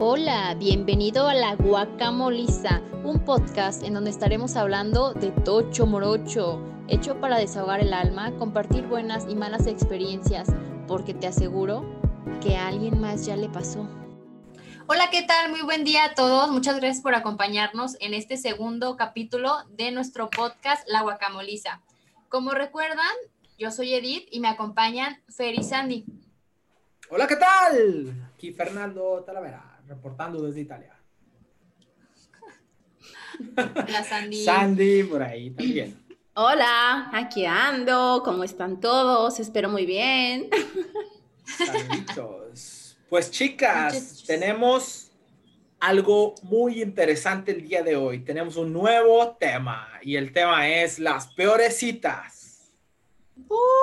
Hola, bienvenido a La Guacamoliza, un podcast en donde estaremos hablando de Tocho Morocho, hecho para desahogar el alma, compartir buenas y malas experiencias, porque te aseguro que a alguien más ya le pasó. Hola, ¿qué tal? Muy buen día a todos. Muchas gracias por acompañarnos en este segundo capítulo de nuestro podcast La Guacamoliza. Como recuerdan, yo soy Edith y me acompañan Fer y Sandy. Hola, ¿qué tal? Aquí Fernando Talavera, reportando desde Italia. Hola, Sandy. Sandy, por ahí también. Hola, aquí ando. ¿Cómo están todos? Espero muy bien. Saluditos. Pues chicas, Muchas- tenemos algo muy interesante el día de hoy. Tenemos un nuevo tema y el tema es las peores citas.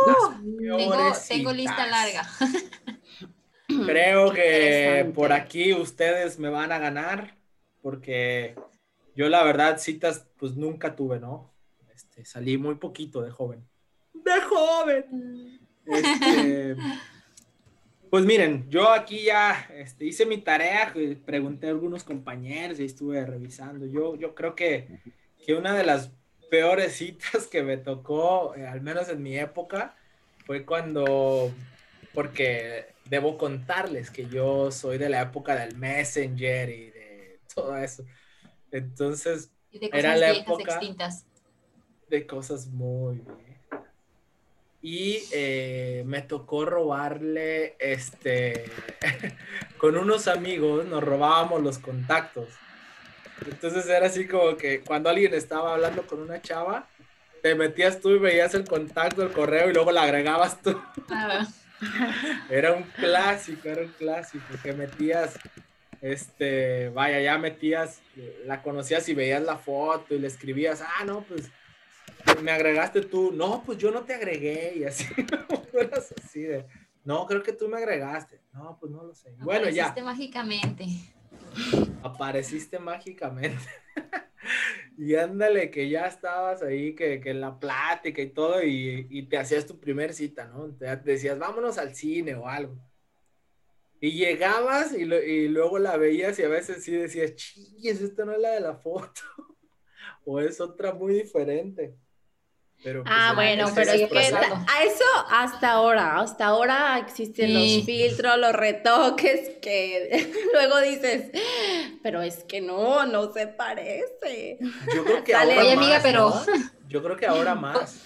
Las Tengo, peores tengo lista citas. Creo que por aquí ustedes me van a ganar porque yo la verdad citas pues nunca tuve, ¿no? Este, salí muy poquito de joven. De joven. Este, pues miren, yo aquí ya este, hice mi tarea, pregunté a algunos compañeros y estuve revisando. Yo, yo creo que, que una de las peores citas que me tocó, eh, al menos en mi época, fue cuando, porque debo contarles que yo soy de la época del Messenger y de todo eso. Entonces, Y de Era la viejas época. extintas. de cosas muy bien. Y eh, me tocó robarle, este, con unos amigos nos robábamos los contactos. Entonces era así como que cuando alguien estaba hablando con una chava, te metías tú y veías el contacto, el correo y luego la agregabas tú. Ah, Era un clásico, era un clásico, que metías, este, vaya, ya metías, la conocías y veías la foto y le escribías, ah, no, pues, me agregaste tú, no, pues yo no te agregué, y así, fueras así de, no, creo que tú me agregaste, no, pues no lo sé. Bueno, ya, apareciste mágicamente. apareciste mágicamente. y ándale, que ya estabas ahí, que, que en la plática y todo, y, y te hacías tu primer cita, ¿no? Decías, vámonos al cine o algo. Y llegabas y, lo- y luego la veías y a veces sí decías, chilles, esta no es la de la foto. o es otra muy diferente. Pero, pues, Ah, bueno, pero es que a eso hasta ahora, hasta ahora existen Sí. los filtros, los retoques que luego dices, pero es que no, no se parece. Yo creo que ahora Oye, amiga, más, pero- ¿no? Yo creo que ahora más.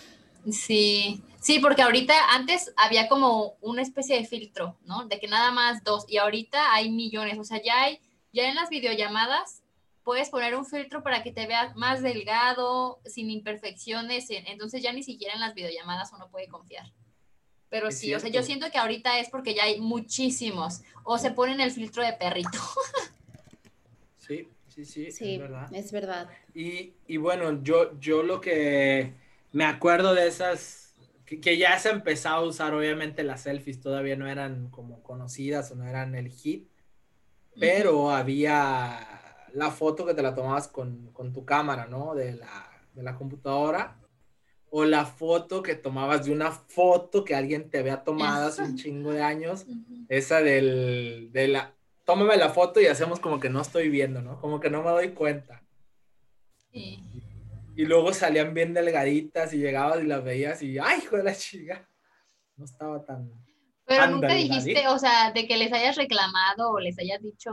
Sí, sí, porque ahorita antes había como una especie de filtro, ¿no? De que nada más dos, y ahorita hay millones, o sea, ya hay, ya en las videollamadas puedes poner un filtro para que te veas más delgado, sin imperfecciones, en- entonces ya ni siquiera en las videollamadas uno puede confiar. Pero Es sí, o sea, yo siento que ahorita es porque ya hay muchísimos, o se ponen el filtro de perrito. Sí, sí, sí, Sí, es verdad. es verdad. Y, y bueno, yo, yo lo que me acuerdo de esas, que, que ya se empezaba a usar, obviamente las selfies todavía no eran como conocidas o no eran el hit, pero había la foto que te la tomabas con, con tu cámara, ¿no? De la, de la computadora. O la foto que tomabas de una foto que alguien te había tomado hace un chingo de años. Ujú. Esa del, de la, tómame la foto y hacemos como que no estoy viendo, ¿no? Como que no me doy cuenta. Sí. Y luego salían bien delgaditas y llegabas y las veías y, ay, hijo de la chica. No estaba tan... Pero Ándale, nunca dijiste, o sea, de que les hayas reclamado o les hayas dicho,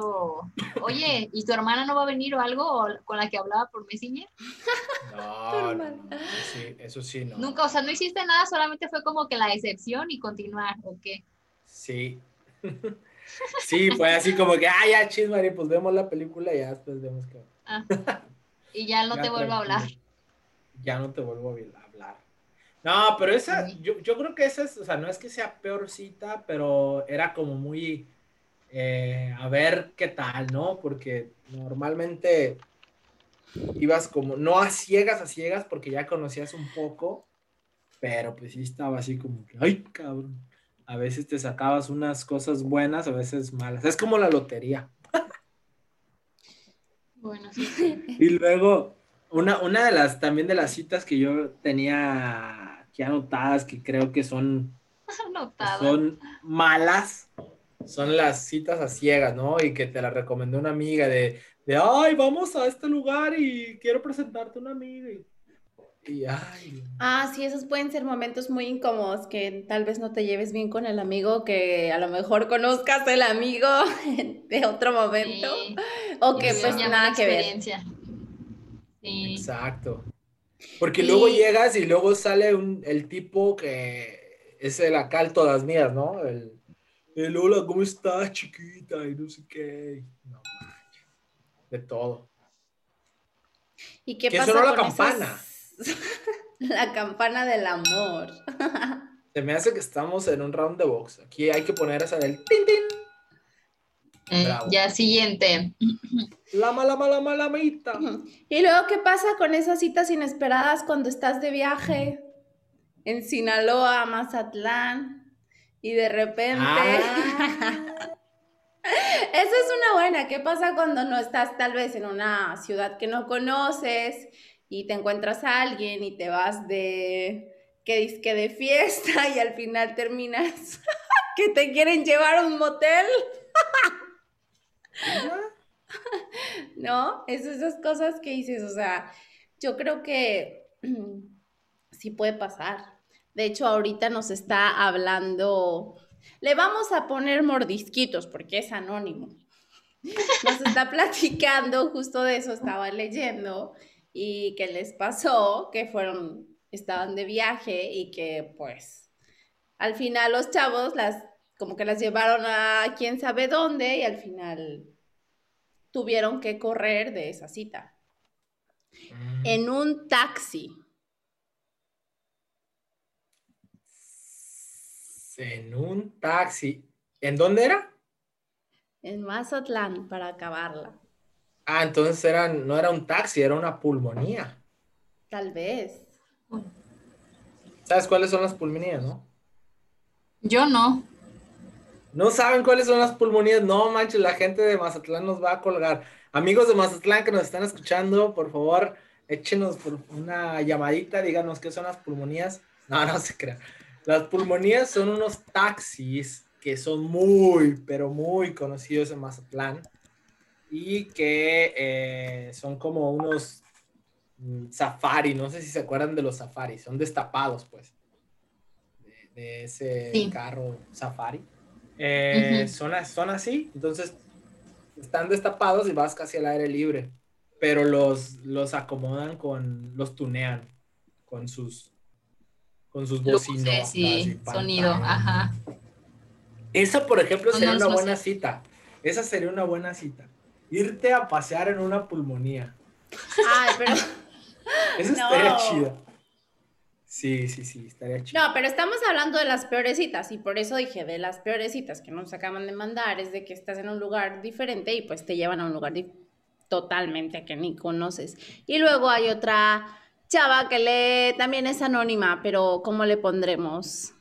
oye, ¿y tu hermana no va a venir o algo o con la que hablaba por Messenger? No, no, sí, eso sí, no. Nunca, o sea, no hiciste nada, solamente fue como que la excepción y continuar, ¿o qué? Sí. sí, fue así como que, ay, ya, chismari, pues vemos la película y ya después vemos que... Ah. Y ya no Ya, te vuelvo a hablar. Ya no te vuelvo a hablar. No, pero esa, yo, yo creo que esa es, o sea, no es que sea peor cita, pero era como muy, eh, a ver qué tal, ¿no? Porque normalmente ibas como, no a ciegas, a ciegas, porque ya conocías un poco, pero pues sí estaba así como que, ay, cabrón. A veces te sacabas unas cosas buenas, a veces malas. Es como la lotería. Bueno, sí. Y luego, una, una de las, también de las citas que yo tenía aquí anotadas, que creo que son, son malas, son las citas a ciegas, ¿no? Y que te la recomendó una amiga de, de ay, vamos a este lugar y quiero presentarte a una amiga. Y, y, ay. Ah, sí, esos pueden ser momentos muy incómodos que tal vez no te lleves bien con el amigo, que a lo mejor conozcas el amigo de otro momento. Sí. O que Sí, pues ya nada que ver. Sí. Exacto. Porque Y- luego llegas y luego sale un, el tipo que es el acá el todas mías, ¿no? El, el hola, ¿cómo estás, chiquita? Y no sé qué. No. De todo. ¿Y qué Que pasa sonó la campana. la campana del amor. Se me hace que estamos en un round de box. Aquí hay que poner esa del tin tin. Eh, Bravo. ya siguiente. La mala, mala, mala, meita. Y luego, ¿qué pasa con esas citas inesperadas cuando estás de viaje en Sinaloa, Mazatlán? Y de repente... Ah, Esa es una buena. ¿Qué pasa cuando no estás tal vez en una ciudad que no conoces y te encuentras a alguien y te vas de que disque de fiesta y al final terminas que te quieren llevar a un motel? ¿No? Es esas cosas que dices, o sea, yo creo que sí puede pasar. De hecho, ahorita nos está hablando, le vamos a poner mordisquitos porque es anónimo. Nos está platicando, justo de eso estaba leyendo y que les pasó, que fueron, estaban de viaje y que pues al final los chavos las, como que las llevaron a quién sabe dónde y al final tuvieron que correr de esa cita. Mm. En un taxi. En un taxi. ¿En dónde era? En Mazatlán, para acabarla. Ah, entonces eran, no era un taxi, era una pulmonía. Tal vez. ¿Sabes cuáles son las pulmonías, no? Yo no. ¿No saben cuáles son las pulmonías? No, manches, la gente de Mazatlán nos va a colgar. Amigos de Mazatlán que nos están escuchando, por favor, échenos por una llamadita, díganos qué son las pulmonías. No, no se crean. Las pulmonías son unos taxis que son muy, pero muy conocidos en Mazatlán y que eh, son como unos mm, safari, no sé si se acuerdan de los safaris, son destapados, pues, de, de ese Sí. carro safari. Eh, son, así, entonces están destapados y vas casi al aire libre, pero los, los acomodan con, los tunean con sus, con sus bocinas. Y sonido. Ajá. Esa, por ejemplo, sería no, una no buena sé. cita. Esa sería una buena cita. Irte a pasear en una pulmonía. Ay, pero. Eso No. estaría chido. Sí, sí, sí, estaría chido. No, pero estamos hablando de las peores citas y por eso dije de las peores citas que nos acaban de mandar es de que estás en un lugar diferente y pues te llevan a un lugar totalmente que ni conoces. Y luego hay otra chava que le también es anónima, pero ¿cómo le pondremos?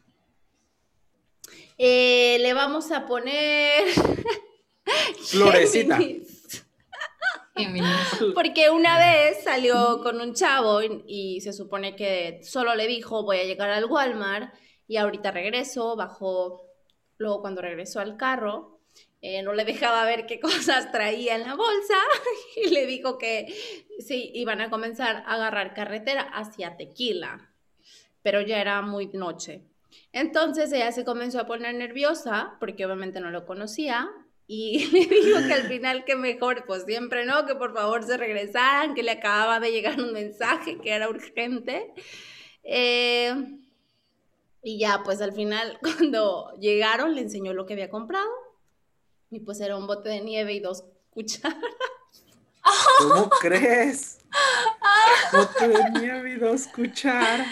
Eh, le vamos a poner Florecita. Porque una vez salió con un chavo y, y se supone que solo le dijo voy a llegar al Walmart y ahorita regreso, bajó, luego cuando regresó al carro, eh, no le dejaba ver qué cosas traía en la bolsa y le dijo que sí, iban a comenzar a agarrar carretera hacia Tequila, pero ya era muy noche. Entonces ella se comenzó a poner nerviosa porque obviamente no lo conocía y le dijo que al final que mejor, pues siempre no, que por favor se regresaran, que le acababa de llegar un mensaje que era urgente. Eh, y ya, pues al final cuando llegaron le enseñó lo que había comprado y pues era un bote de nieve y dos cucharas. ¿Cómo crees? Y dos cucharas.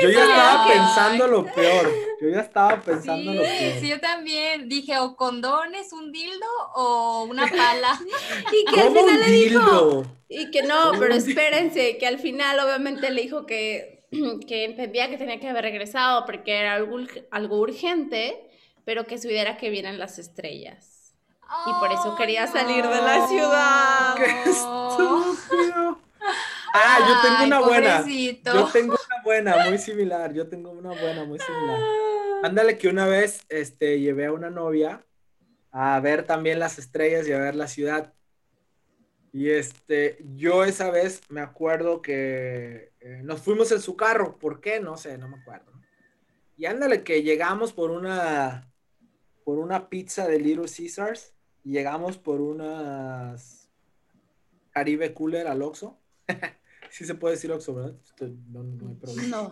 ¿Y Yo ya estaba pensando lo peor. Yo ya estaba pensando Sí, lo peor. sí, yo también. Dije, o condones, un dildo o una pala. Y que al ¿Cómo final un le dijo... Y que no, ¿Cómo pero espérense, que al final obviamente le dijo que, que entendía que tenía que haber regresado porque era algo, algo urgente, pero que se hubiera que vieran las estrellas. Y por eso quería salir de la ciudad. ¡Qué estúpido! Ah, yo tengo Ay, una buena. Yo tengo una buena, muy similar. Yo tengo una buena, muy similar. Ándale que una vez este, llevé a una novia a ver también las estrellas y a ver la ciudad. Y este, yo esa vez me acuerdo que eh, nos fuimos en su carro. ¿Por qué? No sé, no me acuerdo. Y ándale que llegamos por una por una pizza de Little Caesars y llegamos por unas Caribe Cooler al Oxxo. sí se puede decir Oxxo, ¿verdad? No, no hay problema. No.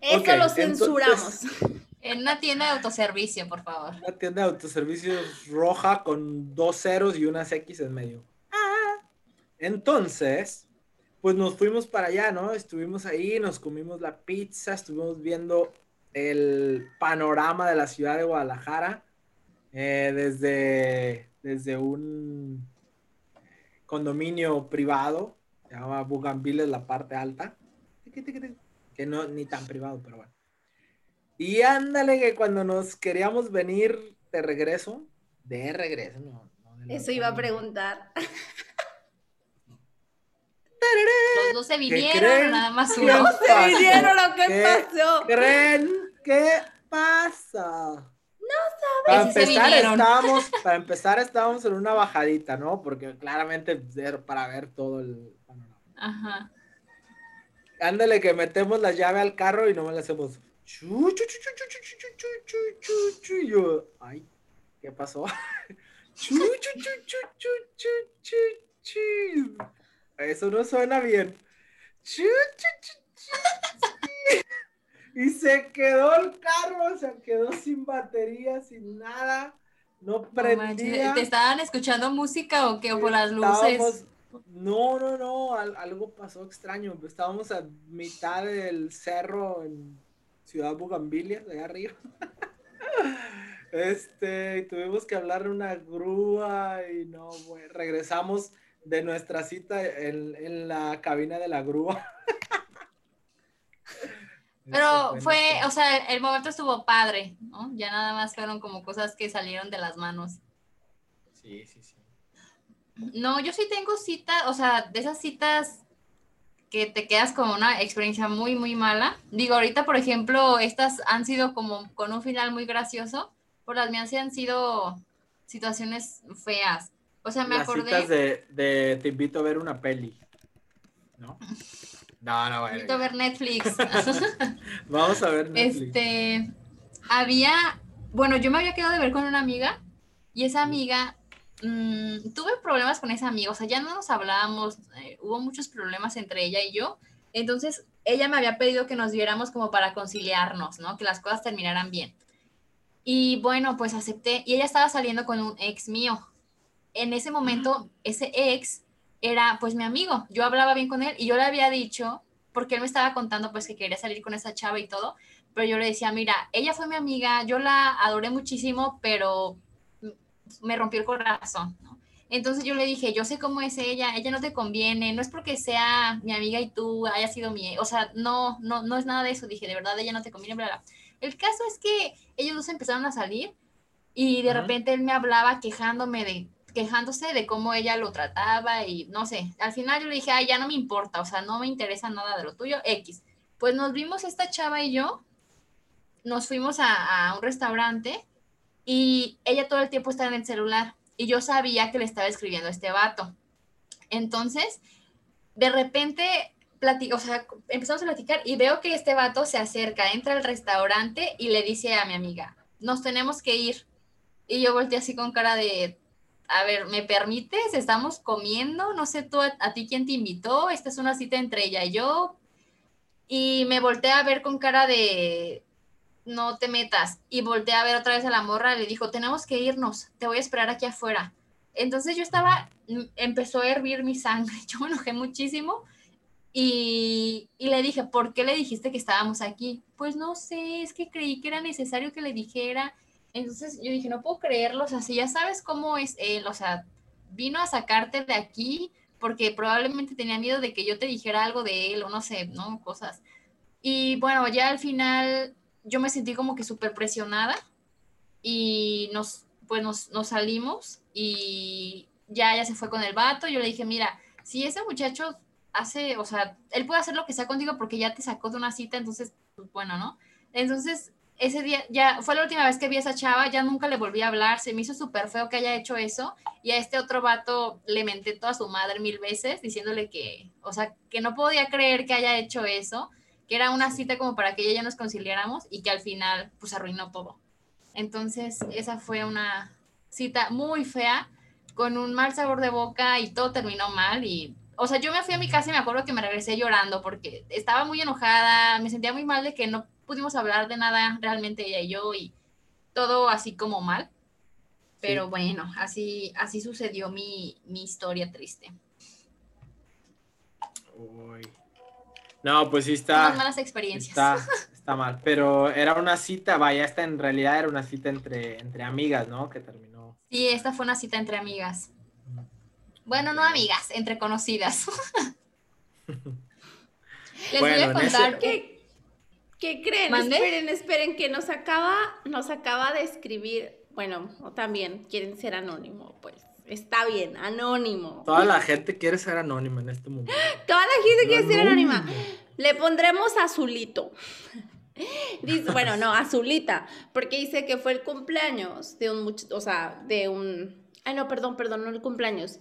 Eso lo censuramos. en una tienda de autoservicio, por favor. Una tienda de autoservicio roja con dos ceros y unas X en medio. Entonces, pues nos fuimos para allá, ¿no? Estuvimos ahí, nos comimos la pizza, estuvimos viendo el panorama de la ciudad de Guadalajara eh, desde, desde un condominio privado, se llama Bugambiles, la parte alta, que no ni tan privado, pero bueno. Y ándale que cuando nos queríamos venir de regreso, de regreso, no. Eso iba a preguntar. Los dos se vinieron, nada más uno. Se vinieron, lo que pasó. ¿Creen qué pasa? Para empezar, estábamos, para empezar, estábamos en una bajadita, ¿no? Porque claramente para ver todo el panorama. Ajá. Ándale, que metemos la llave al carro y no me la hacemos. Yo, ay, ¿qué pasó? Eso no suena bien. Y se quedó el carro, se quedó sin batería, sin nada. No prendía. ¿Te estaban escuchando música o qué? ¿O por las luces? No, no, no, algo pasó extraño. Estábamos a mitad del cerro en Ciudad Bugambilia, de allá arriba. Este, tuvimos que hablar de una grúa y no, regresamos de nuestra cita en, la cabina de la grúa. Pero fue, o sea, el momento estuvo padre, ¿no? Ya nada más fueron como cosas que salieron de las manos. Sí, sí, sí. No, yo sí tengo citas, o sea, de esas citas que te quedas con una experiencia muy, muy mala. Digo, ahorita, por ejemplo, estas han sido como con un final muy gracioso, por las mías sí han sido situaciones feas. O sea, me acordé. Citas de, de te invito a ver una peli, ¿no? No, no, invito a ver Netflix. Vamos a ver Netflix. Este, había, bueno, yo me había quedado de ver con una amiga y esa amiga, mmm, tuve problemas con esa amiga, o sea, ya no nos hablábamos, eh, hubo muchos problemas entre ella y yo, entonces ella me había pedido que nos viéramos como para conciliarnos, ¿no? Que las cosas terminaran bien. Y bueno, pues acepté y ella estaba saliendo con un ex mío en ese momento ese ex era pues mi amigo. Yo hablaba bien con él y yo le había dicho, porque él me estaba contando pues que quería salir con esa chava y todo, pero yo le decía, mira, ella fue mi amiga, yo la adoré muchísimo, pero me rompió el corazón, Entonces yo le dije, yo sé cómo es ella, ella no te conviene, no es porque sea mi amiga y tú haya sido mi, o sea, no, no, no es nada de eso, dije, de verdad ella no te conviene, bla, bla. El caso es que ellos dos empezaron a salir y de repente él me hablaba quejándome de quejándose de cómo ella lo trataba y no sé, al final yo le dije, ya no me importa, o sea, no me interesa nada de lo tuyo, X. Pues nos vimos esta chava y yo, nos fuimos a, un restaurante y ella todo el tiempo estaba en el celular y yo sabía que le estaba escribiendo a este vato. Entonces, de repente, o sea, empezamos a platicar y veo que este vato se acerca, entra al restaurante y le dice a mi amiga, nos tenemos que ir. Y yo volteé así con cara de, a ver, ¿me permites? Estamos comiendo, no sé tú, a, ti quién te invitó, esta es una cita entre ella y yo. Y me volteé a ver con cara de, no te metas. Y volteé a ver otra vez a la morra, le dijo, tenemos que irnos, te voy a esperar aquí afuera. Entonces yo estaba, mm, empezó a hervir mi sangre, yo me enojé muchísimo. Y, y, le dije, ¿por qué le dijiste que estábamos aquí? Pues no sé, es que creí que era necesario que le dijera entonces yo dije, no puedo creerlo, o sea, si ya sabes cómo es él, o sea, vino a sacarte de aquí porque probablemente tenía miedo de que yo te dijera algo de él o no sé, ¿no? Cosas. Y bueno, ya al final yo me sentí como que súper presionada y nos, pues nos, nos salimos y ya, ya se fue con el vato. Yo le dije, mira, si ese muchacho hace, o sea, él puede hacer lo que sea contigo porque ya te sacó de una cita, entonces, pues bueno, ¿no? Entonces ese día, ya fue la última vez que vi a esa chava, ya nunca le volví a hablar, se me hizo súper feo que haya hecho eso, y a este otro vato le menté toda su madre mil veces, diciéndole que, o sea, que no podía creer que haya hecho eso, que era una cita como para que ella ya nos conciliáramos, y que al final, pues arruinó todo. Entonces, esa fue una cita muy fea, con un mal sabor de boca, y todo terminó mal, y o sea, yo me fui a mi casa y me acuerdo que me regresé llorando porque estaba muy enojada, me sentía muy mal de que no pudimos hablar de nada realmente ella y yo y todo así como mal. Pero bueno, así, así sucedió mi, historia triste. Uy. No, pues sí está. malas experiencias. Está, está, mal. Pero era una cita, vaya, esta en realidad era una cita entre, entre amigas, ¿no? Que terminó. Sí, esta fue una cita entre amigas. Bueno, no amigas, entre conocidas. Les voy a contar que ¿Qué creen? Esperen, esperen, que nos acaba, nos acaba de escribir, bueno, o también quieren ser anónimo, pues. Está bien, anónimo. Toda la gente quiere ser anónima en este momento. Toda la gente quiere ser anónima. Le pondremos azulito. Dice, bueno, no, azulita, porque dice que fue el cumpleaños de un muchacho, o sea, de un... Ay, no, perdón, perdón, no el cumpleaños.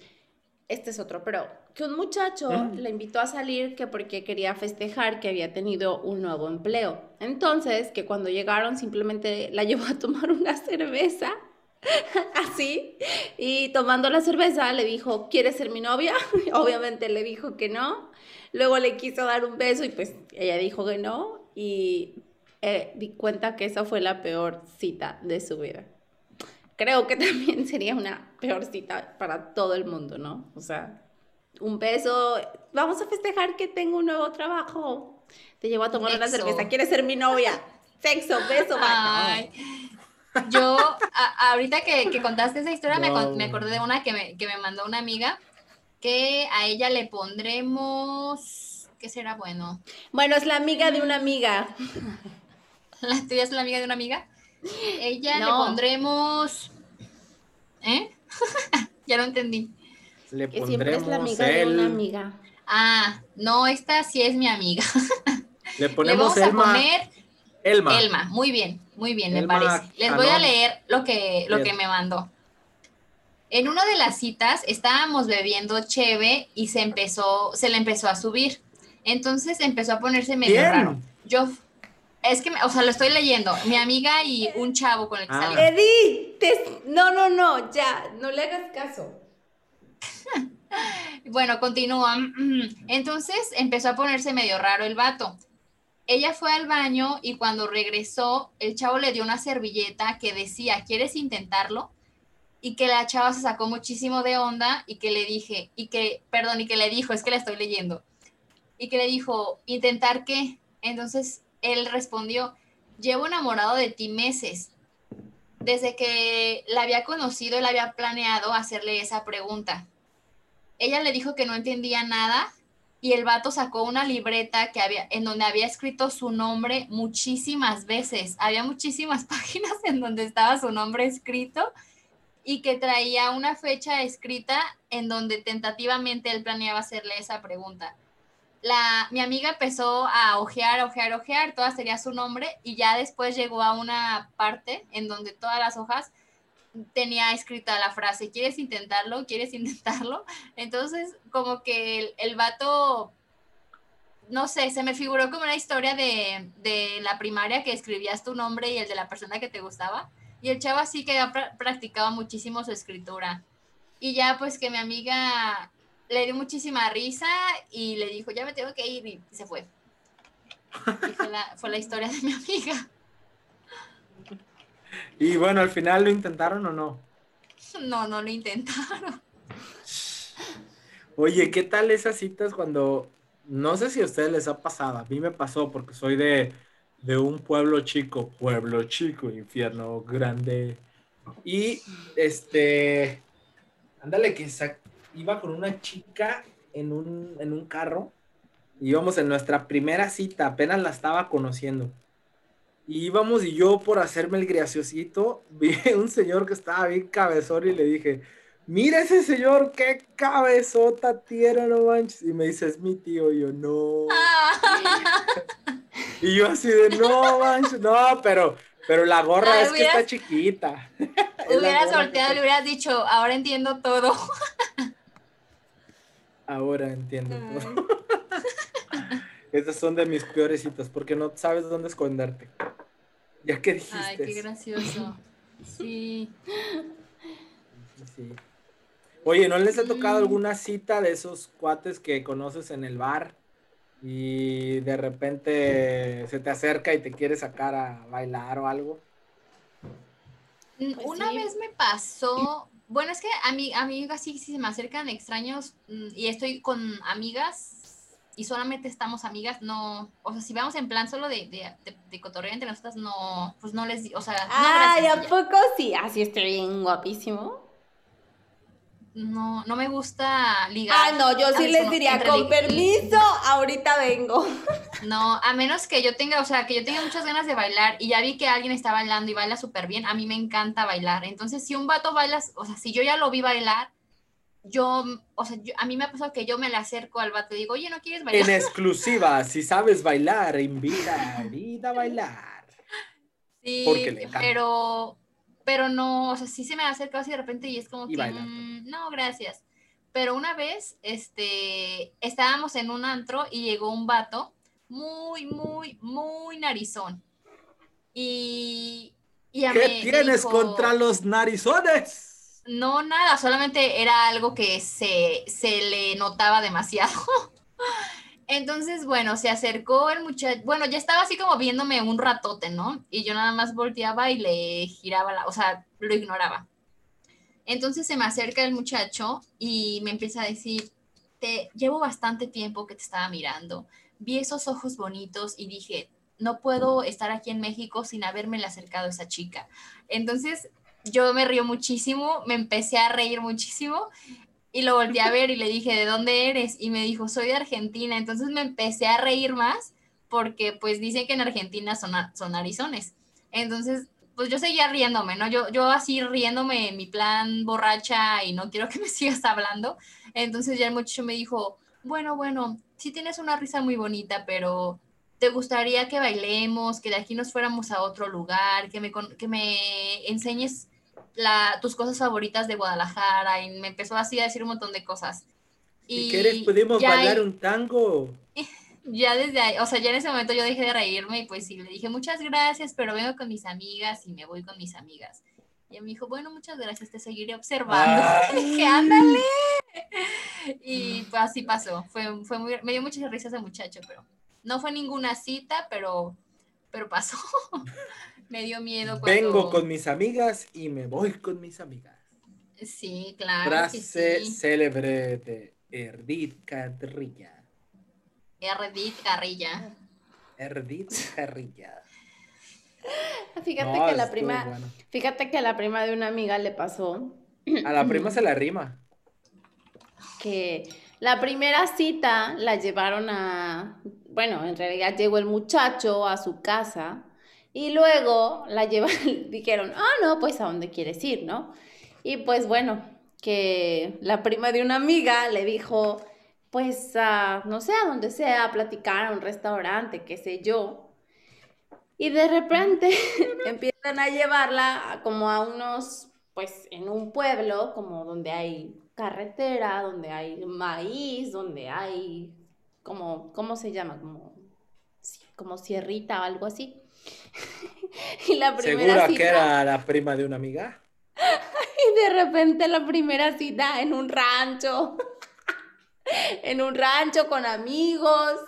Este es otro, pero que un muchacho mm. le invitó a salir que porque quería festejar que había tenido un nuevo empleo. Entonces, que cuando llegaron simplemente la llevó a tomar una cerveza, así, y tomando la cerveza le dijo, ¿quieres ser mi novia? Obviamente le dijo que no. Luego le quiso dar un beso y pues ella dijo que no y eh, di cuenta que esa fue la peor cita de su vida. Creo que también sería una peor cita para todo el mundo, ¿no? O sea, un beso, vamos a festejar que tengo un nuevo trabajo. Te llevo a tomar una cerveza, ¿quieres ser mi novia? Sexo, beso, Ay. Yo, ahorita que, contaste esa historia, me, acordé de una que me, que me mandó una amiga, que a ella le pondremos, ¿qué será bueno? Bueno, es la amiga de una amiga. ¿La tuya es la amiga de una amiga? Ella le pondremos, ¿eh? ya lo entendí. Le que siempre es la amiga de una amiga. Ah, no, esta sí es mi amiga. Le ponemos Elma. a poner Elma. Elma, muy bien, muy bien, me parece. Les voy a leer lo que, lo que me mandó. En una de las citas estábamos bebiendo cheve y se empezó, se le empezó a subir. Entonces empezó a ponerse medio raro. Yo, es que, o sea, lo estoy leyendo. Mi amiga y un chavo con el que ah. salí. Edith, no, no, no, ya, no le hagas caso. bueno, continúa. Entonces empezó a ponerse medio raro el vato. Ella fue al baño y cuando regresó, el chavo le dio una servilleta que decía, ¿quieres intentarlo? Y que la chava se sacó muchísimo de onda y que le dije, y que, perdón, y que le dijo, es que la estoy leyendo, y que le dijo, ¿intentar qué? Entonces él respondió, llevo enamorado de ti meses. Desde que la había conocido, él había planeado hacerle esa pregunta ella le dijo que no entendía nada y el vato sacó una libreta que había, en donde había escrito su nombre muchísimas veces. Había muchísimas páginas en donde estaba su nombre escrito y que traía una fecha escrita en donde tentativamente él planeaba hacerle esa pregunta. La, mi amiga empezó a ojear, ojear, ojear, toda sería su nombre y ya después llegó a una parte en donde todas las hojas tenía escrita la frase, ¿quieres intentarlo? ¿Quieres intentarlo? Entonces, como que el, el vato, no sé, se me figuró como una historia de, de, la primaria que escribías tu nombre y el de la persona que te gustaba. Y el chavo así que ha practicado muchísimo su escritura. Y ya pues que mi amiga le dio muchísima risa y le dijo, ya me tengo que ir y se fue. Fue la historia de mi amiga. Y bueno, al final lo intentaron o no? No, no lo intentaron. Oye, ¿qué tal esas citas cuando, no sé si a ustedes les ha pasado, a mí me pasó porque soy de, de un pueblo chico, pueblo chico, infierno grande. Y este, ándale que iba con una chica en un, en un carro. Íbamos en nuestra primera cita, apenas la estaba conociendo. Y íbamos y yo por hacerme el graciosito, vi un señor que estaba bien cabezón y le dije, mira ese señor, qué cabezota tiene, no manches. Y me dice, es mi tío, y yo, no. Y yo así de, no, manches, no, pero, pero la gorra Ay, es que está chiquita. Hubieras volteado y le hubieras dicho, ahora entiendo todo. Ahora entiendo todo. Esas son de mis peores citas, porque no sabes dónde esconderte. Ya que dijiste. Ay, qué gracioso. Sí. Oye, ¿no les ha tocado alguna cita de esos cuates que conoces en el bar y de repente se te acerca y te quiere sacar a bailar o algo? Mm, Pues Una sí. vez me pasó, bueno, es que a mí, amigas sí, sí se me acercan extraños mm, y estoy con amigas y solamente estamos amigas, no, o sea, si vamos en plan solo de, de, de, de cotorreo entre nosotras, no, pues no les, o sea, no, Ay, gracias, ¿a poco sí? Así estoy bien guapísimo. no, no me gusta ligar. Ah, no, yo sí les diría, con permiso, ahorita vengo. No, a menos que yo tenga, o sea, que yo tenga muchas ganas de bailar y ya vi que alguien está bailando y baila súper bien, a mí me encanta bailar. Entonces, si un vato baila, o sea, si yo ya lo vi bailar, yo, o sea, yo- a mí me ha pasado que yo me le acerco al vato y digo, oye, ¿no quieres En bailar? exclusiva, si sabes bailar, invita a Arida a bailar. Sí, porque le encanta. pero, pero no, o sea, sí se me ha acercado así de repente y es como Y que, mm, no, gracias. Pero una vez, este, estábamos en un antro y llegó un vato muy, muy, muy narizón. Y, y ya ¿Qué tienes dijo, contra los narizones? No, nada, solamente era algo que se, se le notaba demasiado. Entonces, bueno, se acercó el muchacho, bueno, ya estaba así como viéndome un ratote, ¿no? Y yo nada más volteaba y le giraba la, o sea, lo ignoraba. Entonces se me acerca el muchacho y me empieza a decir, te llevo bastante tiempo que te estaba mirando, vi esos ojos bonitos y dije, no puedo estar aquí en México sin haberme acercado a esa chica. Entonces yo me río muchísimo, me empecé a reír muchísimo y lo volteé a ver y le dije, ¿de dónde eres? Y me dijo, soy de Argentina. Entonces me empecé a reír más porque pues dicen que en Argentina son, son narizones. Entonces, pues yo seguía riéndome, ¿no? Yo, yo así riéndome en mi plan borracha y no quiero que me sigas hablando. Entonces ya el muchacho me dijo, bueno, bueno, sí tienes una risa muy bonita, pero ¿te gustaría que bailemos, que de aquí nos fuéramos a otro lugar, que me, que me enseñes la, tus cosas favoritas de Guadalajara? Y me empezó así a decir un montón de cosas. Si quieres, podemos bailar un tango. ya desde ahí, o sea, ya en ese momento yo dejé de reírme y pues sí, le dije muchas gracias, pero vengo con mis amigas y me voy con mis amigas. Y me dijo, bueno, muchas gracias, te seguiré observando. Ah. Y dije, ándale. Y pues así pasó. Fue, fue muy, me dio muchas risas ese muchacho, pero no fue ninguna cita, pero, pero pasó. Me dio miedo cuando... Vengo con mis amigas y me voy con mis amigas. Sí, claro. que Frase sí. célebre de Erdit Carrilla. Erdit Carrilla. Erdit Carrilla. Fíjate No, que la prima, bueno. fíjate que a la prima de una amiga le pasó A la prima se la rima. que la primera cita la llevaron a, bueno, en realidad llegó el muchacho a su casa y luego la llevaron, dijeron, ah, no, pues a dónde quieres ir, ¿no? Y pues bueno, que la prima de una amiga le dijo, pues a, no sé, a donde sea, a platicar a un restaurante, qué sé yo. Y de repente empiezan a llevarla como a unos, pues en un pueblo, como donde hay carretera, donde hay maíz, donde hay como, ¿cómo se llama? Como, como sierrita o algo así. y la primera ¿Segura cita, que era la prima de una amiga? y de repente la primera cita en un rancho. en un rancho con amigos.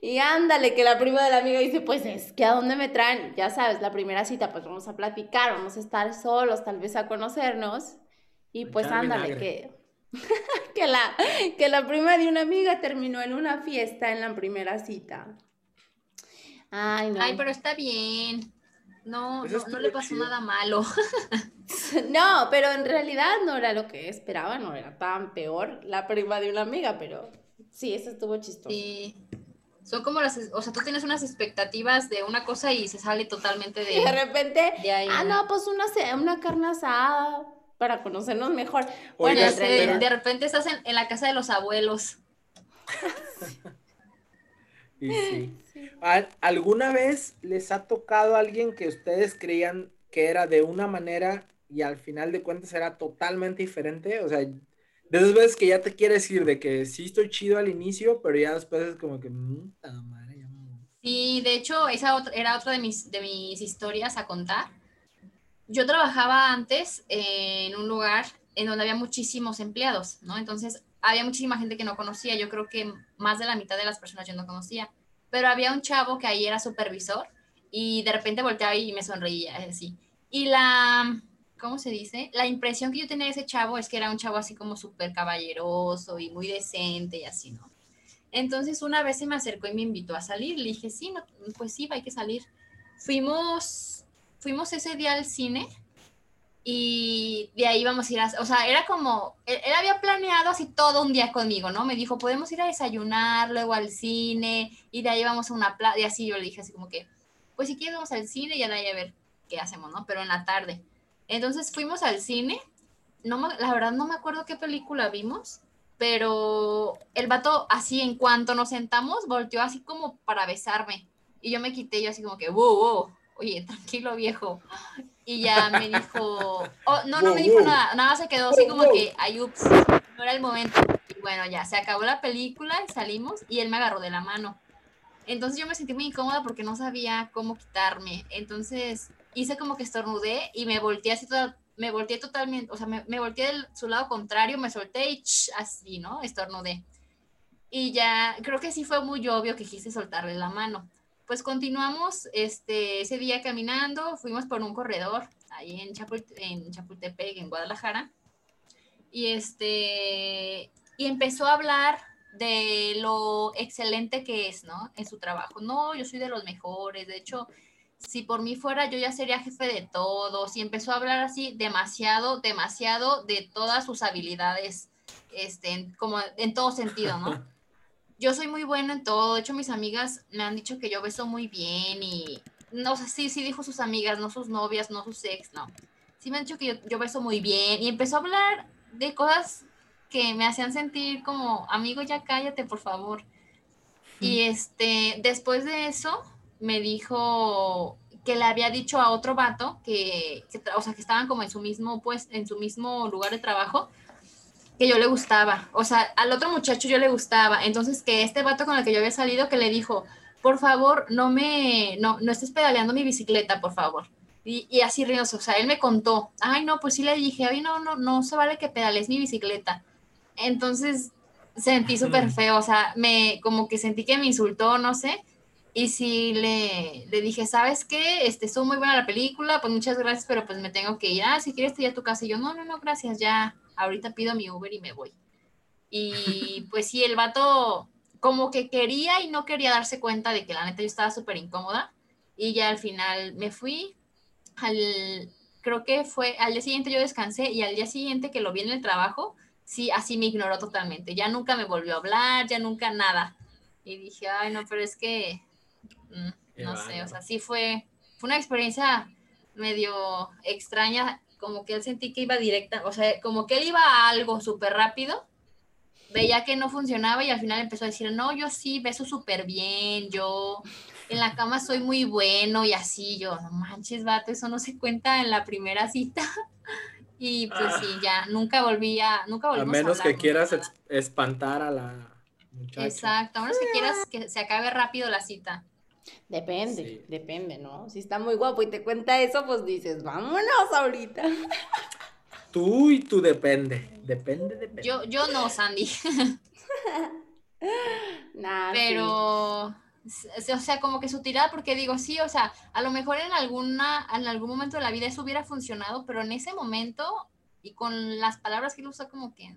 Y ándale, que la prima de la amiga dice, pues es que a dónde me traen, ya sabes, la primera cita, pues vamos a platicar, vamos a estar solos, tal vez a conocernos. Y pues echar ándale, vinagre. que, que, la, que la prima de una amiga terminó en una fiesta en la primera cita. Ay, no. Ay, pero está bien. No, Eso no, le pasó chido. nada malo. No, pero en realidad no era lo que esperaba, no era tan peor la prima de una amiga, pero sí, eso estuvo chistoso. Sí. Son como las, o sea, tú tienes unas expectativas de una cosa y se sale totalmente Y de de, repente, de ahí. ah, no, pues una, una carne asada para conocernos mejor. Bueno, Oiga, de repente estás en, en la casa de los abuelos. Y sí. ¿Al- ¿Alguna vez les ha tocado a alguien que ustedes creían que era de una manera y al final de cuentas era totalmente diferente? O sea, de esas veces que ya te quiere decir de que sí estoy chido al inicio, pero ya después es como que, "Puta madre, ya me- Sí, de hecho, esa era otra de mis, de mis historias a contar. Yo trabajaba antes en un lugar en donde había muchísimos empleados, ¿no? Entonces, había muchísima gente que no conocía. Yo creo que más de la mitad de las personas yo no conocía. Pero había un chavo que ahí era supervisor y de repente volteaba y me sonreía, así. Y la, ¿cómo se dice? La impresión que yo tenía de ese chavo es que era un chavo así como súper caballeroso y muy decente y así, ¿no? Entonces una vez se me acercó y me invitó a salir. Le dije, sí, no, pues sí, hay que salir. Fuimos, fuimos ese día al cine y de ahí vamos a ir a, o sea, era como, él, él había planeado así todo un día conmigo, ¿no? Me dijo, podemos ir a desayunar, luego al cine y de ahí vamos a una plaza, y así yo le dije así como que, pues si quieres vamos al cine y ya de ahí a ver qué hacemos, ¿no? Pero en la tarde. Entonces fuimos al cine, no la verdad no me acuerdo qué película vimos, pero el vato así en cuanto nos sentamos volteó así como para besarme y yo me quité yo así como que wow, wow, oye, tranquilo viejo. Y ya me dijo, oh, no, no me dijo nada, nada se quedó así como que, ay, ups, no era el momento. Y bueno, ya, se acabó la película, salimos y él me agarró de la mano. Entonces yo me sentí muy incómoda porque no sabía cómo quitarme. Entonces hice como que estornudé y me volteé así toda, me volteé totalmente, o sea, me, me volteé del su lado contrario, me solté y así, ¿no? Estornudé. Y ya, creo que sí fue muy obvio que quise soltarle la mano. Pues continuamos este, ese día caminando, fuimos por un corredor ahí en, en Chapultepec, en Guadalajara. Y este, y empezó a hablar de lo excelente que es, ¿no? En su trabajo. No, yo soy de los mejores. De hecho, si por mí fuera, yo ya sería jefe de todos. Y empezó a hablar así demasiado, demasiado de todas sus habilidades, este, en- como en todo sentido, ¿no? Yo soy muy buena en todo. De hecho, mis amigas me han dicho que yo beso muy bien y no sé, sí, sí dijo sus amigas, no sus novias, no sus ex, no. Sí me han dicho que yo, yo beso muy bien y empezó a hablar de cosas que me hacían sentir como, amigo, ya cállate, por favor. Y este, después de eso, me dijo que le había dicho a otro vato que, o sea, que estaban como en su mismo, pues, en su mismo lugar de trabajo, que yo le gustaba. O sea, al otro muchacho yo le gustaba. Entonces, que este vato con el que yo había salido, que le dijo, por favor, no me, no, no estés pedaleando mi bicicleta, por favor. Y, y así riéndose, o sea, él me contó, ay, no, pues sí le dije, ay, no, no, no se vale que pedales mi bicicleta. Entonces, sentí súper feo, o sea, me, como que sentí que me insultó, no sé, y sí le, le dije, ¿sabes qué? Este, estuvo muy buena la película, pues muchas gracias, pero pues me tengo que ir, ah, si quieres te ir a tu casa, y yo, no, no, no, gracias, ya, ahorita pido mi Uber y me voy. Y pues sí, el vato como que quería y no quería darse cuenta de que la neta yo estaba súper incómoda, y ya al final me fui, al, creo que fue, al día siguiente yo descansé, y al día siguiente que lo vi en el trabajo, sí, así me ignoró totalmente. Ya nunca me volvió a hablar, ya nunca nada. Y dije, ay, no, pero es que, mm, no sé, o sea, sí fue, fue una experiencia medio extraña, como que él sentí que iba directa, o sea, como que él iba a algo súper rápido, veía que no funcionaba y al final empezó a decir, no, yo sí beso súper bien, yo en la cama soy muy bueno y así, yo, no manches, vato, eso no se cuenta en la primera cita. Y pues sí, ya, nunca volví a, nunca A menos hablar, que quieras nada. espantar a la muchacha. Exacto, a menos que quieras que se acabe rápido la cita. Depende, Sí. depende, ¿no? Si está muy guapo y te cuenta eso, pues dices, vámonos ahorita. Tú y tú depende. Depende, depende. Yo, yo no, Sandy, Nah, pero, o sea, como que su tirada, porque digo, sí, o sea, a lo mejor en alguna, en algún momento de la vida eso hubiera funcionado, pero en ese momento y con las palabras que él usó como que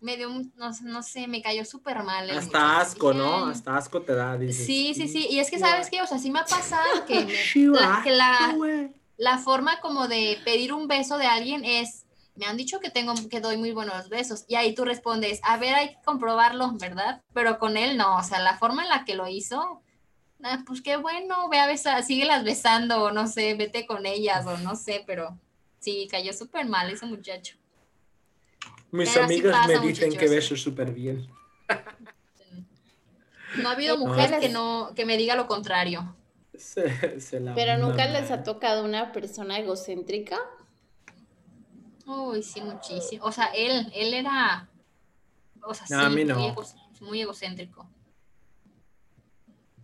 me dio, no, no sé, me cayó súper mal. Hasta asco, Dije, ¿no? "Ay, Hasta asco te da. dices, Sí, sí, sí. Y es que, "Qué ¿sabes qué? O sea, sí me ha pasado que, me- la, que la, asco, güey". la forma como de pedir un beso de alguien es, me han dicho que tengo, que doy muy buenos besos. Y ahí tú respondes, a ver, hay que comprobarlo, ¿verdad? Pero con él no. O sea, la forma en la que lo hizo, ah, pues qué bueno, ve a besar, síguelas besando, o no sé, vete con ellas, o no sé, pero sí, cayó súper mal ese muchacho. Mis Pero amigas pasa, me dicen que beso súper bien. No ha habido No, mujer es- que no que me diga lo contrario. Se- se la Pero nunca les ha tocado una persona egocéntrica. Uy, sí, muchísimo. O sea, él, él era, o sea, No, a sí, mí no. muy egocéntrico.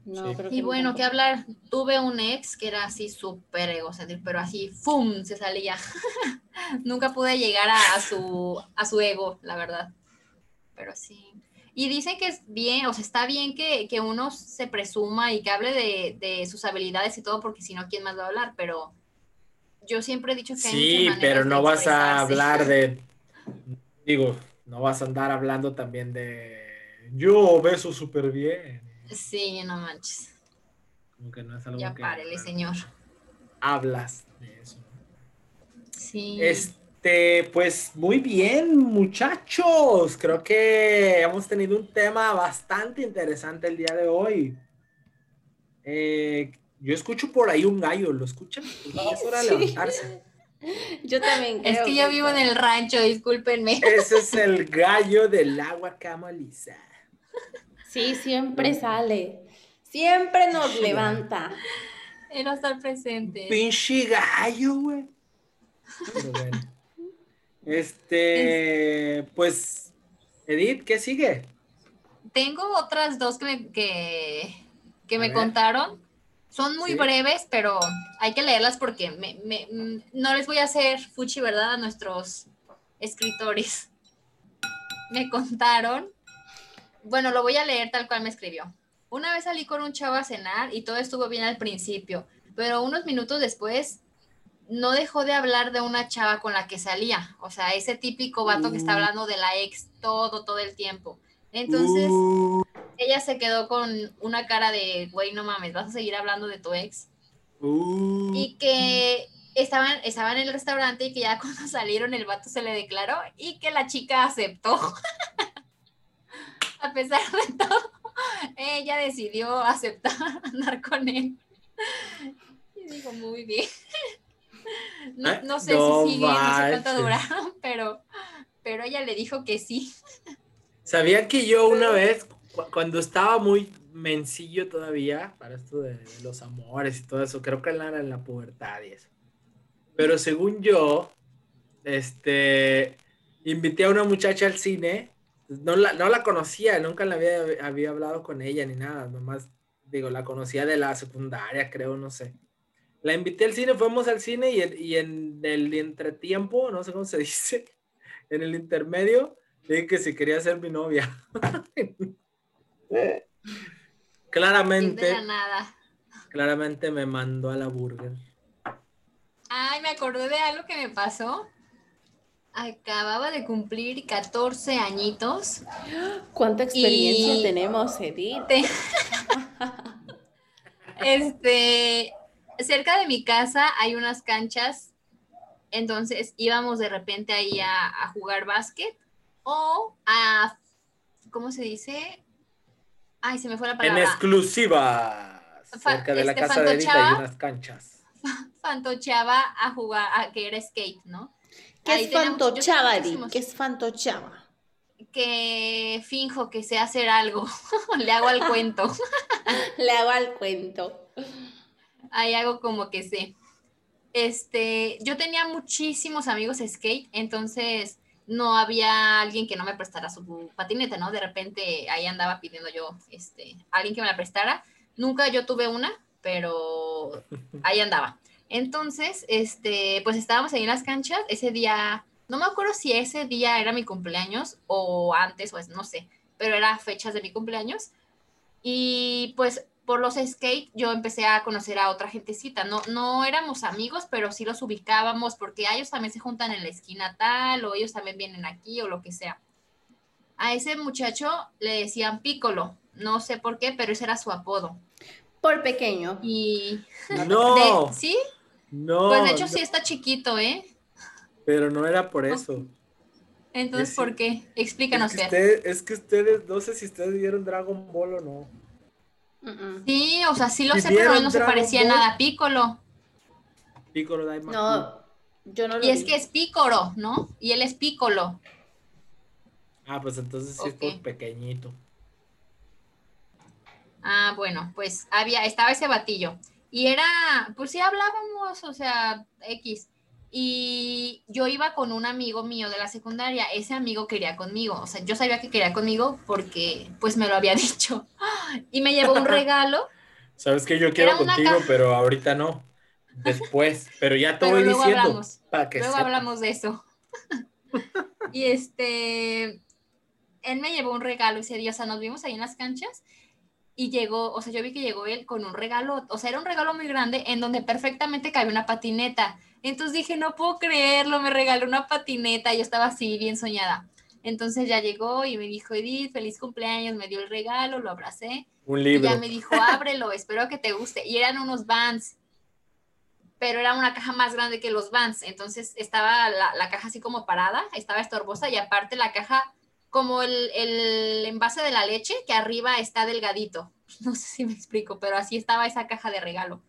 No, Sí. Y bueno, nunca. que hablar, tuve un ex que era así súper egocéntrico, pero así, ¡fum! se salía. Nunca pude llegar a, a su, a su ego, la verdad. Pero sí. Y dicen que es bien, o sea, está bien que, que uno se presuma y que hable de, de sus habilidades y todo, porque si no, ¿quién más va a hablar? Pero yo siempre he dicho que Sí, pero de no vas a hablar de. Digo, no vas a andar hablando también de. Yo beso súper bien. Sí, no manches. Como que no es algo Ya que párele, señor. hablas de eso. Sí. Este, pues muy bien, muchachos. Creo que hemos tenido un tema bastante interesante el día de hoy. Eh, yo escucho por ahí un gallo, ¿lo escuchan? Es hora de Sí. levantarse. Yo también creo. Es que yo vivo en el rancho, discúlpenme. Ese es el gallo del agua camaliza. Sí, siempre sale. Siempre nos Sí. levanta. Era estar presente. Pinche gallo, güey. Pero bueno. Este, pues, Edith, ¿qué sigue? Tengo otras dos que me, que, que A me contaron. Son muy Sí. breves, pero hay que leerlas porque me- me- no les voy a hacer fuchi, ¿verdad? A nuestros escritores. Me contaron. Bueno, lo voy a leer tal cual me escribió. Una vez salí con un chavo a cenar y todo estuvo bien al principio, pero unos minutos después no dejó de hablar de una chava con la que salía. O sea, ese típico vato que está Uh. hablando de la ex todo, todo el tiempo. Entonces, Uh, ella se quedó con una cara de, güey, no mames, vas a seguir hablando de tu ex. uh. Y que estaban, estaban en el restaurante y que ya cuando salieron el vato se le declaró y que la chica aceptó. a pesar de todo, ella decidió aceptar andar con él. Y digo, muy bien. No, no sé no si siguen, no sé cuánto duraron, pero, pero ella le dijo que sí. ¿Sabían que yo una vez, cu- cuando estaba muy mencillo todavía, para esto de, de los amores y todo eso, creo que era en la pubertad y eso. Pero según yo, este, invité a una muchacha al cine, no la, no la conocía, nunca la había, había hablado con ella ni nada, nomás, digo, la conocía de la secundaria, creo, no sé. La invité al cine, fuimos al cine y, en- y en el entretiempo, no sé cómo se dice, en el intermedio, le dije que si quería ser mi novia. De claramente, la nada. claramente me mandó a la burger. Ay, me acordé de algo que me pasó. Acababa de cumplir 14 añitos. ¿Cuánta experiencia Y- tenemos, Edith? Te- Este, cerca de mi casa hay unas canchas, entonces íbamos de repente ahí a, a jugar básquet o a, ¿cómo se dice? Ay, se me fue la En palabra. exclusiva, Fa- cerca de la este, casa de Edith hay fantochaba. unas canchas. Fantocheaba a jugar, a que era skate, ¿no? ¿Qué Ahí es tenemos- muchísimos. ¿Qué es fantochava? que finjo que sé hacer algo, le hago al cuento, Le hago al cuento. ahí hago como que sé. Este, yo tenía muchísimos amigos skate, entonces no había alguien que no me prestara su patineta, ¿no? De repente ahí andaba pidiendo yo, este, alguien que me la prestara. Nunca yo tuve una, pero ahí andaba. Entonces, este, pues estábamos ahí en las canchas, ese día, no me acuerdo si ese día era mi cumpleaños o antes, o es- no sé, pero era fechas de mi cumpleaños. Y pues por los skate yo empecé a conocer a otra gentecita. No, no éramos amigos, pero sí los ubicábamos porque ellos también se juntan en la esquina tal o ellos también vienen aquí o lo que sea. A ese muchacho le decían Piccolo, no sé por qué, pero ese era su apodo. Por pequeño. Y No, de- sí, no, pues de hecho no, sí está chiquito, ¿eh? pero no era por eso. Entonces, Es- ¿por qué? Explícanos, es, que usted- es que ustedes, no sé si ustedes vieron Dragon Ball o no. Sí, o sea, sí lo ¿Y sé, pero no se parecía Ball? nada a Piccolo. Piccolo. No, yo no lo Y es que es Pícoro, ¿no? Y él es Piccolo. Ah, pues entonces sí es por pequeñito. Ah, bueno, pues había, estaba ese batillo. Y era, pues sí hablábamos, o sea, X. Y yo iba con un amigo mío de la secundaria. Ese amigo quería conmigo. O sea, yo sabía que quería conmigo porque pues me lo había dicho. Y me llevó un regalo. Sabes que yo quiero contigo, pero ahorita no. Después, pero ya te voy diciendo. Hablamos. Para que luego hablamos de eso. y este, él me llevó un regalo ese día. O sea, nos vimos ahí en las canchas y llegó, o sea, yo vi que llegó él con un regalo, o sea, era un regalo muy grande en donde perfectamente cabía una patineta. Entonces dije, no puedo creerlo, me regaló una patineta, yo estaba así bien soñada. Entonces ya llegó y me dijo, Edith, feliz cumpleaños, me dio el regalo, lo abracé. Un libro. Y ya me dijo, ábrelo, espero que te guste. Y eran unos Vans, pero era una caja más grande que los Vans. Entonces estaba la, la caja así como parada, estaba estorbosa y aparte la caja como el, el, envase de la leche, que arriba está delgadito. No sé si me explico, pero así estaba esa caja de regalo.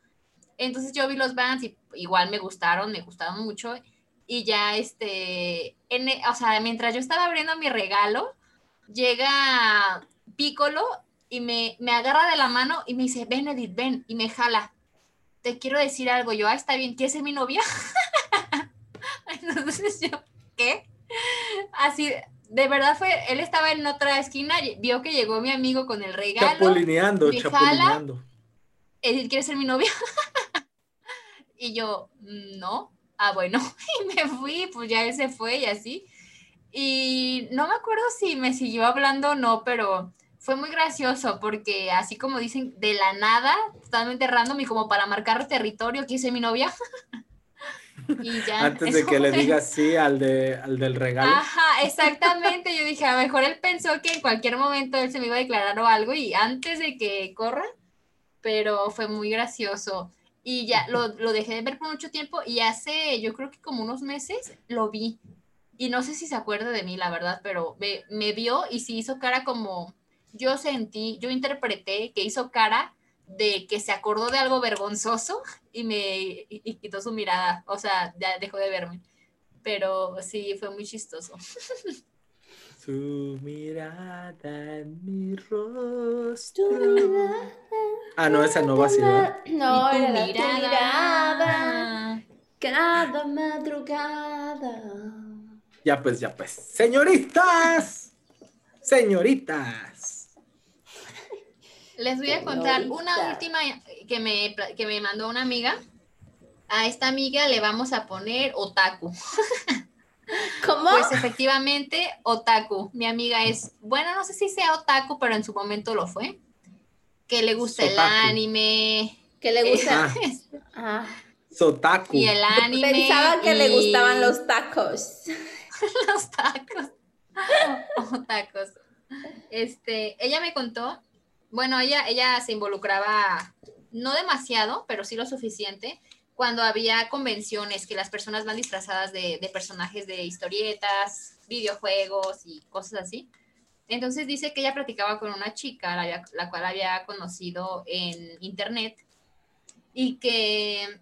Entonces yo vi los Vans y igual me gustaron, me gustaron mucho. Y ya, este, en, o sea, mientras yo estaba abriendo mi regalo, llega Piccolo y me, me agarra de la mano y me dice, ven Edith, ven, y me jala. Te quiero decir algo, yo, ah, está bien, ¿quieres ser mi novia? Entonces yo, ¿qué? Así, de verdad fue, él estaba en otra esquina, vio que llegó mi amigo con el regalo. Chapulineando, chapulineando. Edith, ¿quieres ser mi novia? y yo, no. Ah, bueno. Y me fui, pues ya él se fue y así. Y no me acuerdo si me siguió hablando o no, pero fue muy gracioso porque así como dicen, de la nada, totalmente random y como para marcar territorio, quise mi novia. Antes de que le digas sí al, de, al del regalo. Ajá, exactamente. Yo dije, a lo mejor él pensó que en cualquier momento él se me iba a declarar o algo y antes de que corra, pero fue muy gracioso. Y ya lo, lo dejé de ver por mucho tiempo y hace, yo creo que como unos meses, lo vi. Y no sé si se acuerda de mí, la verdad, pero me, me vio y sí hizo cara como, yo sentí, yo interpreté que hizo cara de que se acordó de algo vergonzoso y me quitó su mirada, o sea, ya dejó de verme. Pero sí, fue muy chistoso. Su mirada en mi rostro. Ah, no, esa no va a ser. No, era la mirada. Cada madrugada. Ya pues, ya pues. Señoritas. Señoritas. Les voy a contar una última que me, que me mandó una amiga. A esta amiga le vamos a poner otaku. ¿Cómo? Pues efectivamente, otaku. Mi amiga es, bueno, no sé si sea otaku, pero en su momento lo fue. Que le gusta el anime. Que le gusta. Ah. Sotaku. Y el anime. Pensaba que le gustaban los tacos. los tacos. Otacos. Este, ella me contó bueno, ella, ella se involucraba no demasiado, pero sí lo suficiente, cuando había convenciones que las personas van disfrazadas de, personajes de historietas, videojuegos y cosas así. Entonces dice que ella platicaba con una chica, la, la, cual había conocido en internet, y que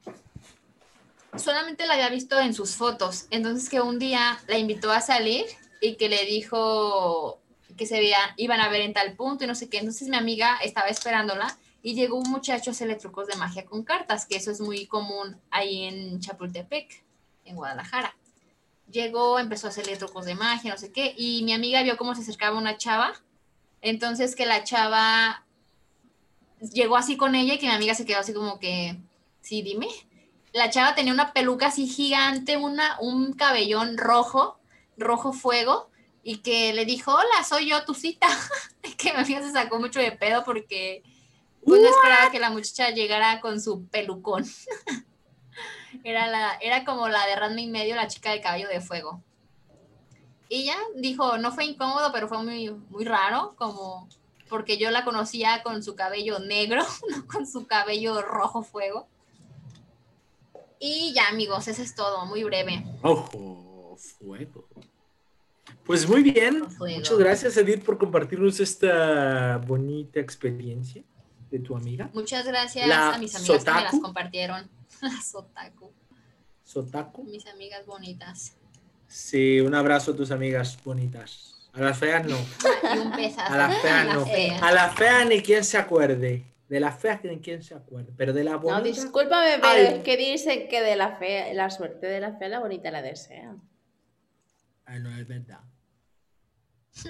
solamente la había visto en sus fotos. Entonces que un día la invitó a salir y que le dijo, que se veía, iban a ver en tal punto y no sé qué. Entonces mi amiga estaba esperándola y llegó un muchacho a hacerle trucos de magia con cartas, que eso es muy común ahí en Chapultepec, en Guadalajara. Llegó, empezó a hacerle trucos de magia, no sé qué, y mi amiga vio cómo se acercaba una chava, entonces que la chava llegó así con ella y que mi amiga se quedó así como que, sí, dime. La chava tenía una peluca así gigante, una, un cabellón rojo, rojo fuego, y que le dijo, hola, soy yo, tu cita. que mi se sacó mucho de pedo porque pues, no esperaba que la muchacha llegara con su pelucón. era, la, era como la de Ranma y medio, la chica de cabello de fuego. Y ya dijo, no fue incómodo, pero fue muy, muy raro, como porque yo la conocía con su cabello negro, no con su cabello rojo fuego. Y ya, amigos, eso es todo, muy breve. Ojo, fuego. Pues muy bien. Muchas gracias, Edith, por compartirnos esta bonita experiencia de tu amiga. Muchas gracias a mis amigas que me las compartieron. Sotaku. Sotaku. Mis amigas bonitas. Sí, un abrazo a tus amigas bonitas. A las feas no. Y un pesazo. A las feas no. fea. A las feas ni quien se acuerde. De las feas ni quien se acuerde. Pero de la No, bonita. discúlpame, pero Ay. es que dice que de la fea, la suerte de la fea, la bonita la desea. Ah, no, es verdad.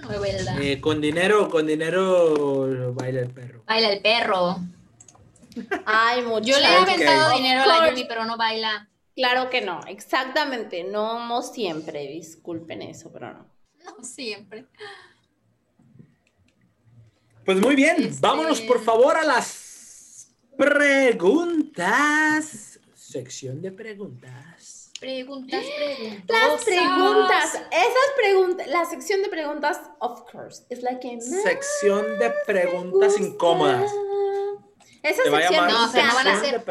No es verdad. Eh, con dinero, con dinero baila el perro. Baila el perro. Ay, mucho. Yo le he aventado dinero a la. Yumi, pero no baila. Claro que no, exactamente, no siempre, disculpen eso, pero no. No siempre. Pues muy bien, Este- vámonos por favor a las preguntas. Sección de preguntas. Preguntas, preguntas. Las preguntas, esas preguntas, la sección de preguntas, of course, es la que más Sección de preguntas incómodas. Esa Te va a No, van a ser,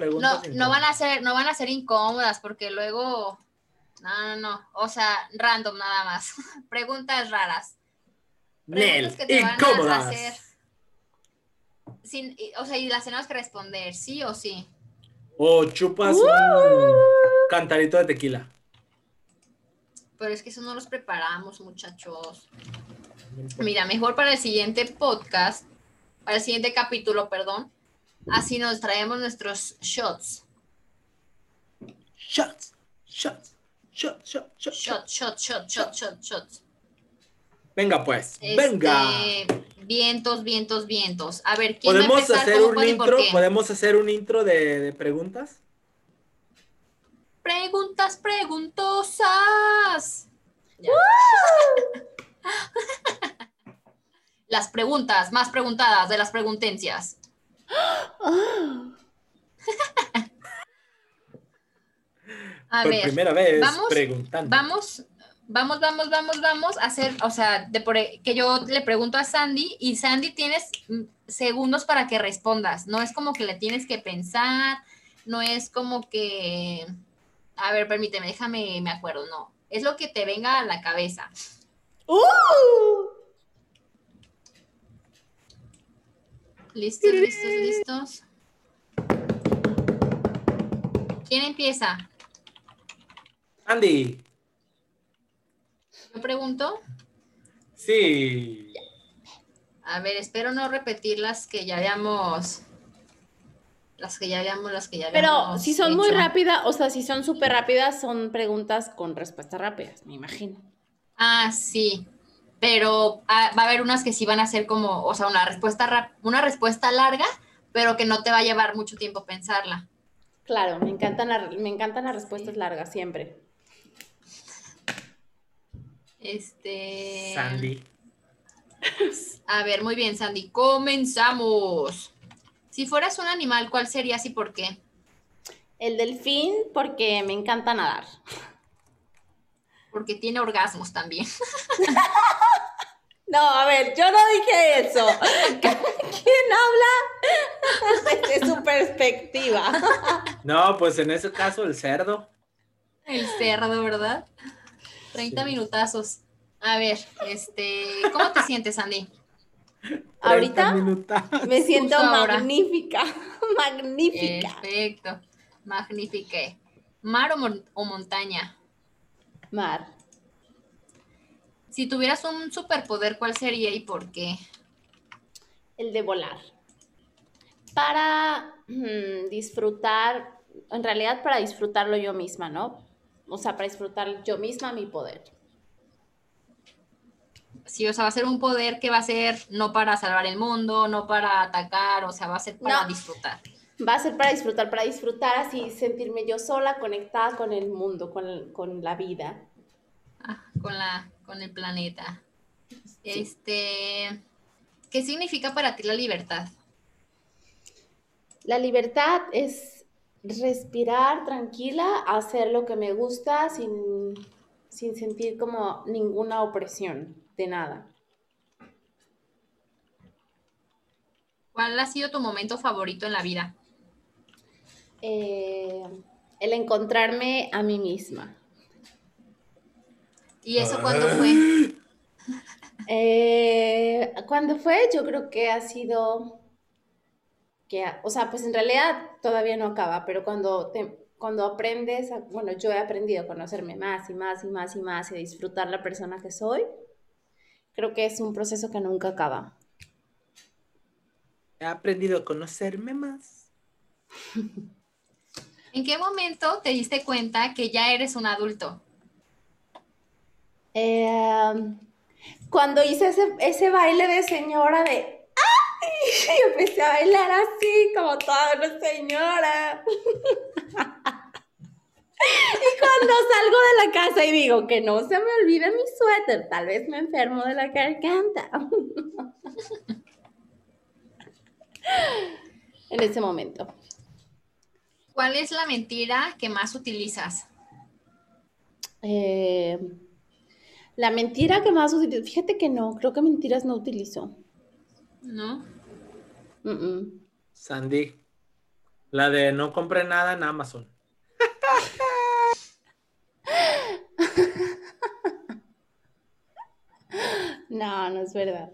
no, van a ser, no van a ser incómodas porque luego, no, no, no, o sea, random nada más. Preguntas raras. Nel, Preguntas que te van a incómodas. hacer. Sin, o sea, y las tenemos que responder, sí o sí. O chupas Uh. Cantarito de tequila. Pero es que eso no los preparamos, muchachos. Mira, mejor para el siguiente podcast, para el siguiente capítulo, perdón. Así nos traemos nuestros shots. Shots, shots, shots, shots, shots. Shot, shot, shot, shot, shot, shots. Venga pues, Este, venga. Vientos, vientos, vientos. A ver, ¿quién va a ¿Podemos hacer ¿Cómo, un intro? ¿Podemos hacer un intro de, de preguntas? Preguntas preguntosas. Las preguntas más preguntadas de las preguntencias. A Por ver, primera vez vamos- preguntando. vamos, vamos, vamos, vamos, vamos a hacer, o sea, de por, e, que yo le pregunto a Sandy y Sandy tienes mm, segundos para que respondas. No es como que le tienes que pensar, no es como que, a ver, permíteme, déjame, me acuerdo, no. Es lo que te venga a la cabeza. ¡Uh! ¿Listos, listos, listos? ¿Quién empieza? Andy, Yo pregunto. sí. A ver, espero no repetir las que ya habíamos. Las que ya habíamos, las que ya Pero si son muy rápidas, o sea, si son súper rápidas, son preguntas con respuestas rápidas, me imagino. Ah, sí. Pero ah, va a haber unas que sí van a ser como, o sea, una respuesta rap- una respuesta larga, pero que no te va a llevar mucho tiempo pensarla. Claro, me encantan, la- me encantan las respuestas largas siempre. Este. Sandy. A ver, muy bien, Sandy. Comenzamos. Si fueras un animal, ¿cuál serías y por qué? El delfín, porque me encanta nadar. Porque tiene orgasmos también. No, a ver, yo no dije eso. ¿Quién habla desde su perspectiva? No, pues en ese caso el cerdo. El cerdo, ¿verdad? 30 Sí. minutazos. A ver, este, ¿cómo te sientes, Sandy? 30 Ahorita minutos. me siento Justo ahora. magnífica, magnífica. Perfecto. Magnífica. ¿Mar o, mon- o montaña? Mar, Si tuvieras un superpoder, ¿cuál sería y por qué? el de volar. Para mm, disfrutar, en realidad para disfrutarlo yo misma, ¿no? O sea, para disfrutar yo misma mi poder. Sí, o sea, va a ser un poder que va a ser no para salvar el mundo, no para atacar, o sea, va a ser para No. disfrutar. Va a ser para disfrutar, para disfrutar así, sentirme yo sola, conectada con el mundo, con, con la vida. Ah, con la, con el planeta. Este, ¿qué significa para ti la libertad? La libertad es respirar tranquila, hacer lo que me gusta sin, sin sentir como ninguna opresión de nada. ¿Cuál ha sido tu momento favorito en la vida? Eh, el encontrarme a mí misma. ¿Y eso Ah. cuándo fue? Eh, ¿Cuándo fue? Yo creo que ha sido que, o sea, pues en realidad todavía no acaba, pero cuando te, cuando aprendes, a- bueno, yo he aprendido a conocerme más y más y más y más y a disfrutar la persona que soy, Creo que es un proceso que nunca acaba. He aprendido a conocerme más. ¿En qué momento te diste cuenta que ya eres un adulto? Eh, cuando hice ese, ese baile de señora de ¡Ay! Y empecé a bailar así, como toda una señora. Y cuando salgo de la casa y digo que no se me olvide mi suéter, tal vez me enfermo de la garganta. En ese momento. ¿Cuál es la mentira que más utilizas? Eh, la mentira que más utilizo, fíjate que no, creo que mentiras no utilizo. ¿No? Mm, mm. Sandy, la de no compré nada en Amazon. No, no es verdad.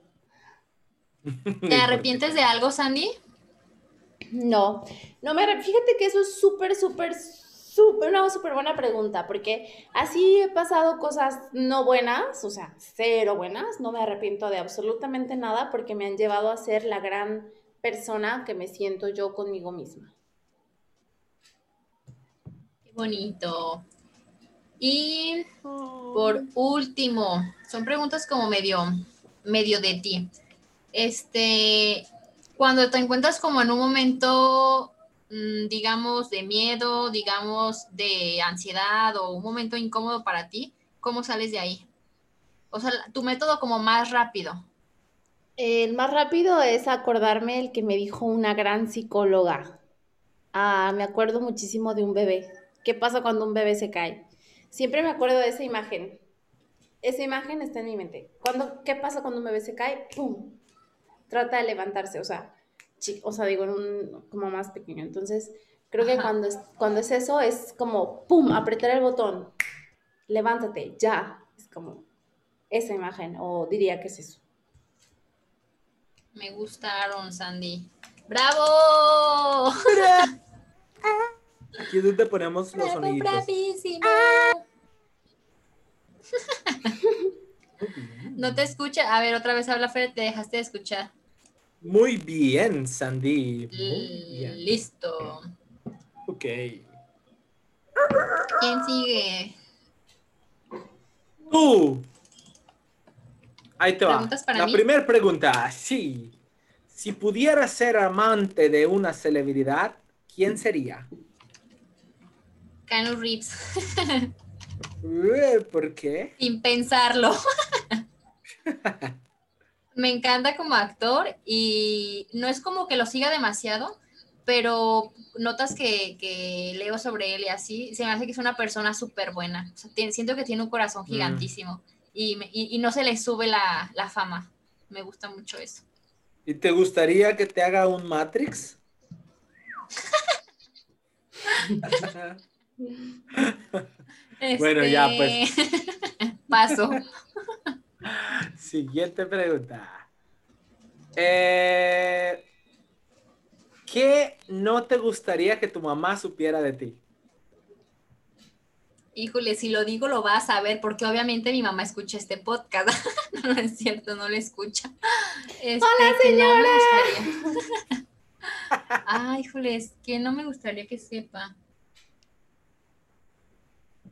¿Te arrepientes de algo, Sandy? No, no me Fíjate que eso es súper, súper, súper, una súper buena pregunta, porque así he pasado cosas no buenas, o sea, cero buenas, no me arrepiento de absolutamente nada porque me han llevado a ser la gran persona que me siento yo conmigo misma. Qué bonito. Y por último, son preguntas como medio, medio de ti. Este, cuando te encuentras como en un momento, mm, digamos, de miedo, digamos, de ansiedad o un momento incómodo para ti, ¿cómo sales de ahí? O sea, tu método como más rápido. El más rápido es acordarme el que me dijo una gran psicóloga. Ah, me acuerdo muchísimo de un bebé. ¿Qué pasa cuando un bebé se cae? Siempre me acuerdo de esa imagen. Esa imagen está en mi mente. Cuando, ¿Qué pasa cuando un bebé se cae? ¡Pum! Trata de levantarse, o sea, chi- o sea, digo, en un como más pequeño. Entonces, creo que Ajá. cuando es, cuando es eso, es como, ¡pum! Apretar el botón. Levántate, ya. Es como esa imagen, o diría que es eso. Me gustaron, Sandy. ¡Bravo! Aquí es donde ponemos los ¡Bravo, soniditos. bravísimo! No te escucha. A ver, otra vez habla Fer, te dejaste de escuchar. Muy bien, Sandy. Muy bien. Listo. Ok. ¿Quién sigue? Tú. Ahí te va. ¿Preguntas para La primera pregunta, sí. Si pudieras ser amante de una celebridad, ¿quién sería? Keanu Reeves. ¿Por qué? Sin pensarlo. Me encanta como actor y no es como que lo siga demasiado, pero notas que, que leo sobre él y así, se me hace que es una persona súper buena. O sea, tiene- siento que tiene un corazón Mm. gigantísimo y, me- y- y no se le sube la, la fama. Me gusta mucho eso. ¿Y te gustaría que te haga un Matrix? Bueno, ya, pues. Este, Paso. Siguiente pregunta. Eh, ¿Qué no te gustaría que tu mamá supiera de ti? Híjole, si lo digo lo vas a ver, porque obviamente mi mamá escucha este podcast. no, no es cierto, no lo escucha. Este, ¡Hola, no señora! Ay, híjole, es que no me gustaría que sepa.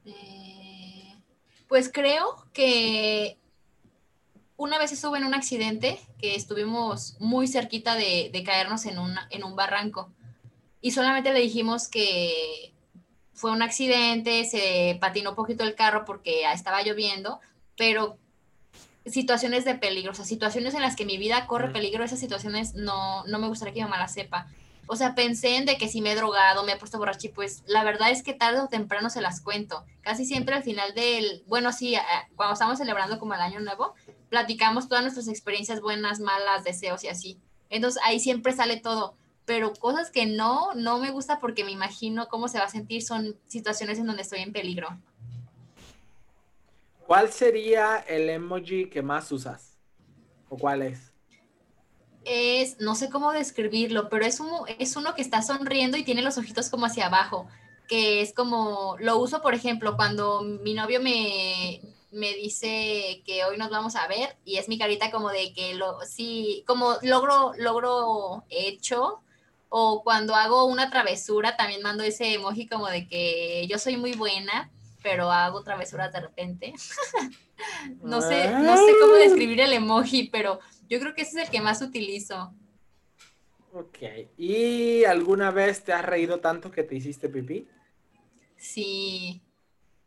Eh, pues creo que una vez estuve en un accidente que estuvimos muy cerquita de, de caernos en, una- en un barranco y solamente le dijimos que fue un accidente, se patinó un poquito el carro porque estaba lloviendo, pero situaciones de peligro, o sea, situaciones en las que mi vida corre Mm. peligro, esas situaciones no, no me gustaría que mi mamá las sepa. O sea, pensé en de que si me he drogado, me he puesto borracha y pues la verdad es que tarde o temprano se las cuento. Casi siempre al final del, bueno, sí, cuando estamos celebrando como el año nuevo, platicamos todas nuestras experiencias buenas, malas, deseos y así. Entonces ahí siempre sale todo. Pero cosas que no, no me gusta porque me imagino cómo se va a sentir son situaciones en donde estoy en peligro. ¿Cuál sería el emoji que más usas? ¿O cuál es? Es, no sé cómo describirlo, pero es, un, es uno que está sonriendo y tiene los ojitos como hacia abajo, que es como, lo uso, por ejemplo, cuando mi novio me, me dice que hoy nos vamos a ver y es mi carita como de que lo, sí, como logro, logro hecho. O cuando hago una travesura, también mando ese emoji como de que yo soy muy buena, pero hago travesuras de repente. no sé, no sé cómo describir el emoji, pero yo creo que ese es el que más utilizo. Ok. ¿Y alguna vez te has reído tanto que te hiciste pipí? Sí,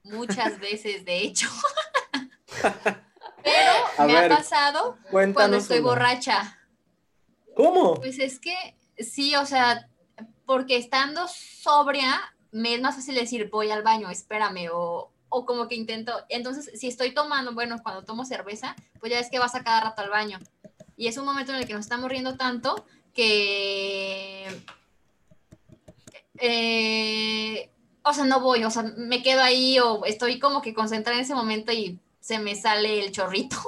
muchas veces, de hecho. Pero me ha pasado cuando estoy borracha. ¿Cómo? Pues es que sí, o sea, porque estando sobria me es más fácil decir voy al baño, espérame, o, o como que intento. Entonces, si estoy tomando, bueno, cuando tomo cerveza, pues ya es que vas a cada rato al baño. Y es un momento en el que nos estamos riendo tanto que. Eh, o sea, no voy, o sea, me quedo ahí o estoy como que concentrada en ese momento y se me sale el chorrito.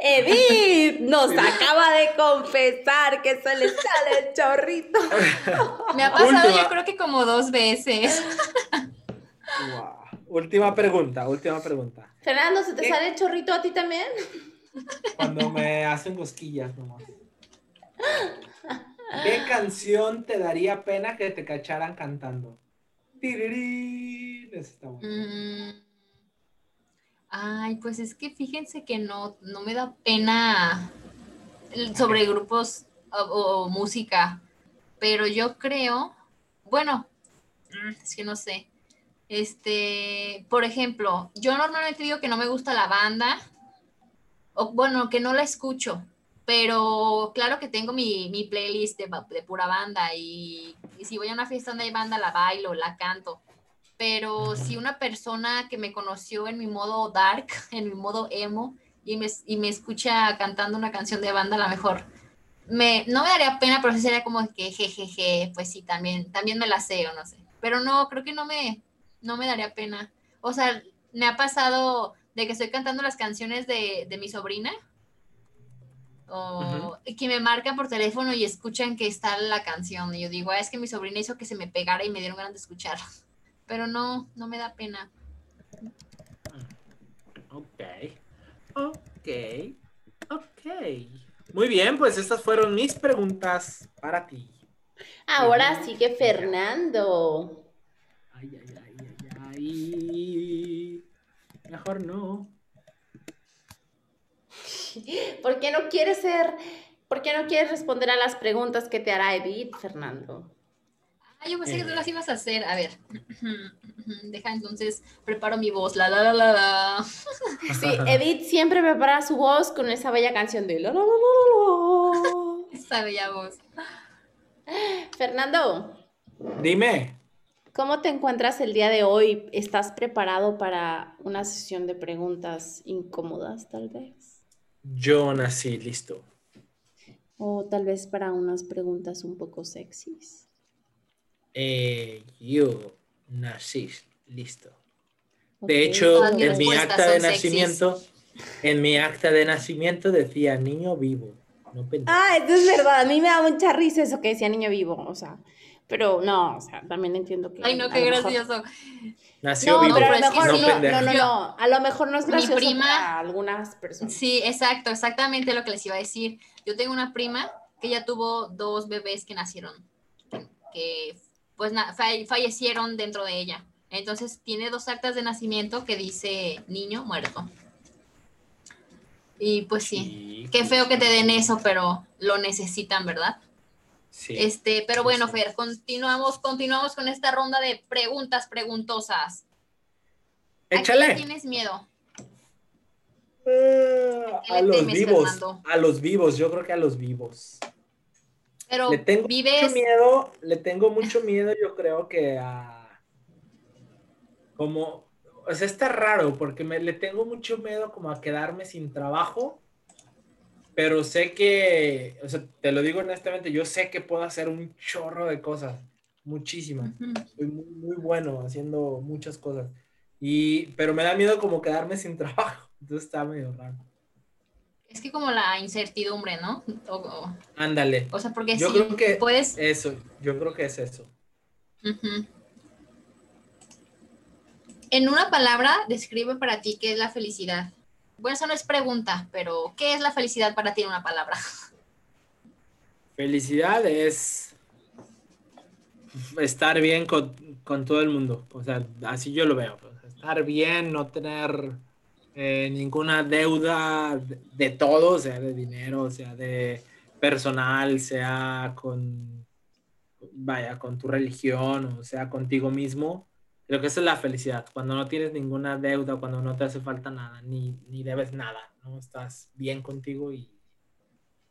Edith nos acaba de confesar que se le sale el chorrito. Me ha pasado yo creo que como dos veces. Última pregunta, última pregunta. Fernando, ¿se te sale el chorrito a ti también? Cuando me hacen cosquillas nomás. ¿Qué canción te daría pena que te cacharan cantando? Mm. Ay, pues es que fíjense que no, no me da pena sobre grupos o, música, pero yo creo, bueno, mm, es que no sé. Este, por ejemplo, yo normalmente digo que no me gusta la banda, o bueno, que no la escucho, pero claro que tengo mi, mi playlist de, de, pura banda y, si voy a una fiesta donde hay banda, la bailo, la canto. Pero si una persona que me conoció en mi modo dark, en mi modo emo, y me, y me escucha cantando una canción de banda, a lo mejor me, no me daría pena, pero sería como que jejeje, pues sí, también, también me la sé o no sé. Pero no, creo que no me, no me daría pena. O sea, me ha pasado de que estoy cantando las canciones de, de mi sobrina o que me marcan por teléfono y escuchan que está la canción. Y yo digo, ah, es que mi sobrina hizo que se me pegara y me dieron ganas de escuchar. Pero no, no me da pena. Ok. Ok. Ok. Muy bien, pues estas fueron mis preguntas para ti. Ahora sigue Fernando. Ay, ay, ay, ay, ay. Mejor no. ¿Por qué no quieres ser, por qué no quieres responder a las preguntas que te hará Edith, Fernando? Ah, yo pensé que tú las ibas a hacer. A ver, deja entonces, preparo mi voz, la la la la la. Sí, Edith siempre prepara su voz con esa bella canción de la la la la la. Esa bella voz. Fernando. Dime. ¿Cómo te encuentras el día de hoy? ¿Estás preparado para una sesión de preguntas incómodas, tal vez? Yo nací listo. O tal vez para unas preguntas un poco sexys. Eh, yo nací listo. De hecho, en mi acta de nacimiento, en mi acta de nacimiento decía niño vivo. No ah, eso es verdad. A mí me da mucha risa eso que decía niño vivo. O sea, pero no, o sea, también entiendo que. Ay, no, qué gracioso. Nació no, pero a lo mejor no, no, no, no, a lo mejor no es gracioso prima, para algunas personas. Sí, exacto, exactamente lo que les iba a decir. Yo tengo una prima que ya tuvo dos bebés que nacieron, que pues fallecieron dentro de ella. Entonces tiene dos actas de nacimiento que dice niño muerto. Y pues sí, qué feo que te den eso, pero lo necesitan, ¿verdad? Este, pero bueno, Fer, continuamos, continuamos con esta ronda de preguntas preguntosas. Échale. ¿A qué tienes miedo? Ah, a los vivos. A los vivos, yo creo que a los vivos. Pero le tengo mucho miedo, le tengo mucho miedo, yo creo que a como, o sea, está raro porque me, le tengo mucho miedo como a quedarme sin trabajo pero sé que, o sea, te lo digo honestamente, yo sé que puedo hacer un chorro de cosas, muchísimas. Soy muy, bueno haciendo muchas cosas. Y, pero me da miedo como quedarme sin trabajo, entonces está medio raro. Es que como la incertidumbre, ¿no? Ándale. O sea, porque yo si creo que puedes... Eso, yo creo que es eso. En una palabra, describe para ti qué es la felicidad. Bueno, eso no es pregunta, pero ¿qué es la felicidad para ti en una palabra? Felicidad es estar bien con, todo el mundo. O sea, así yo lo veo. Estar bien, no tener eh, ninguna deuda de, de, todo, sea de dinero, sea de personal, sea con, vaya, con tu religión, o sea, contigo mismo Creo que esa es la felicidad, cuando no tienes ninguna deuda, cuando no te hace falta nada, ni, ni debes nada, ¿no? Estás bien contigo y,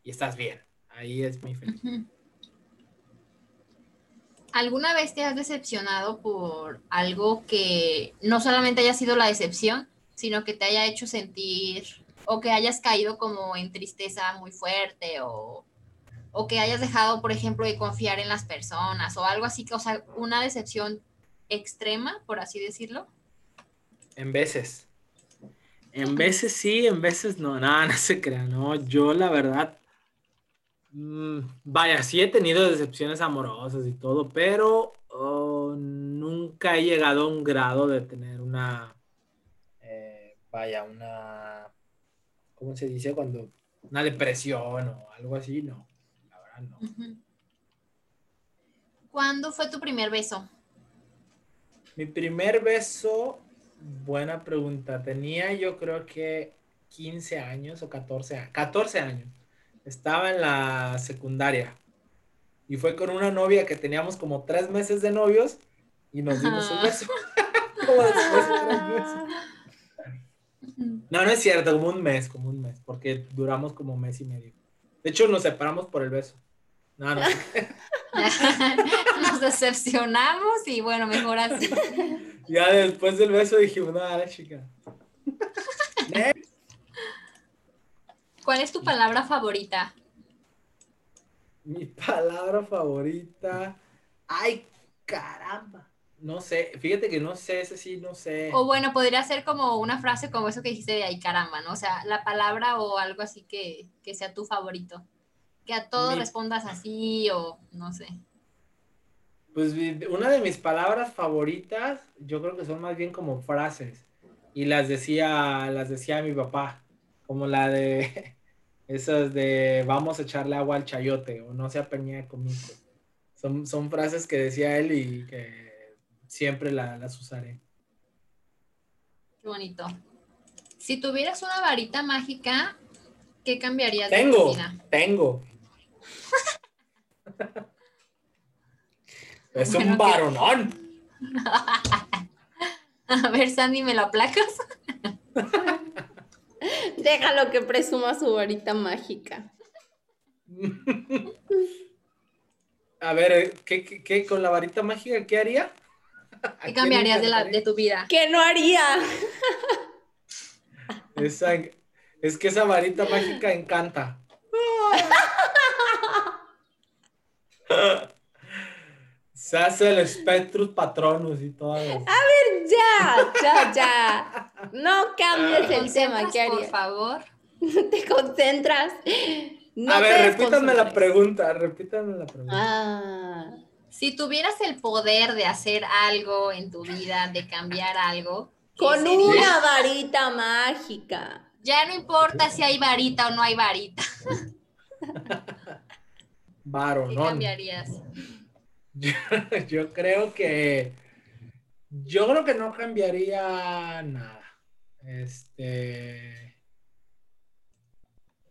y estás bien. Ahí es mi felicidad. ¿Alguna vez te has decepcionado por algo que no solamente haya sido la decepción, sino que te haya hecho sentir o que hayas caído como en tristeza muy fuerte o, o que hayas dejado, por ejemplo, de confiar en las personas o algo así, o sea, una decepción extrema, por así decirlo? En veces. En veces sí, en veces no. Nada, no, se crea, no. Yo la verdad, mm, vaya, sí he tenido decepciones amorosas y todo, pero oh, nunca he llegado a un grado de tener una, eh, vaya, una, ¿cómo se dice? Cuando, una depresión o algo así, no. La verdad no. ¿Cuándo fue tu primer beso? Mi primer beso, buena pregunta. Tenía yo creo que 15 años o 14 años. 14 años. Estaba en la secundaria. Y fue con una novia que teníamos como tres meses de novios y nos dimos un beso. No, no es cierto, como un mes, como un mes, porque duramos como un mes y medio. De hecho, nos separamos por el beso. No, no. Nos decepcionamos y bueno, mejor así. Ya después del beso dijimos, no, la chica. ¿Cuál es tu palabra favorita? Mi palabra favorita. Ay, caramba. No sé, fíjate que no sé, ese sí, no sé. O bueno, podría ser como una frase como eso que dijiste de ay, caramba, ¿no? O sea, la palabra o algo así que, que sea tu favorito que a todo respondas así o no sé. Pues una de mis palabras favoritas, yo creo que son más bien como frases. Y las decía, las decía mi papá, como la de esas de vamos a echarle agua al chayote o no se apeñe conmigo. Son, son frases que decía él y que siempre las usaré. Qué bonito. Si tuvieras una varita mágica, ¿qué cambiarías tengo, de tu vida? Tengo, es un varonón. A ver, Sandy, ¿me lo aplacas? Déjalo que presuma su varita mágica. A ver, ¿qué, con la varita mágica qué haría? ¿Qué cambiarías de, la, de tu vida? ¿Qué no haría? Es que esa varita mágica encanta. Se hace el Spectrus Patronus y todo. A ver, ya, ya, ya. No cambies el tema, ¿qué Por favor. Te concentras. a ver, repítame la pregunta, repítame la pregunta. Ah. Si tuvieras el poder de hacer algo en tu vida, de cambiar algo. Con una varita mágica. Ya no importa si hay varita o no hay varita. Varonón. ¿Qué cambiarías? Yo, creo que. Yo creo que no cambiaría nada. Este.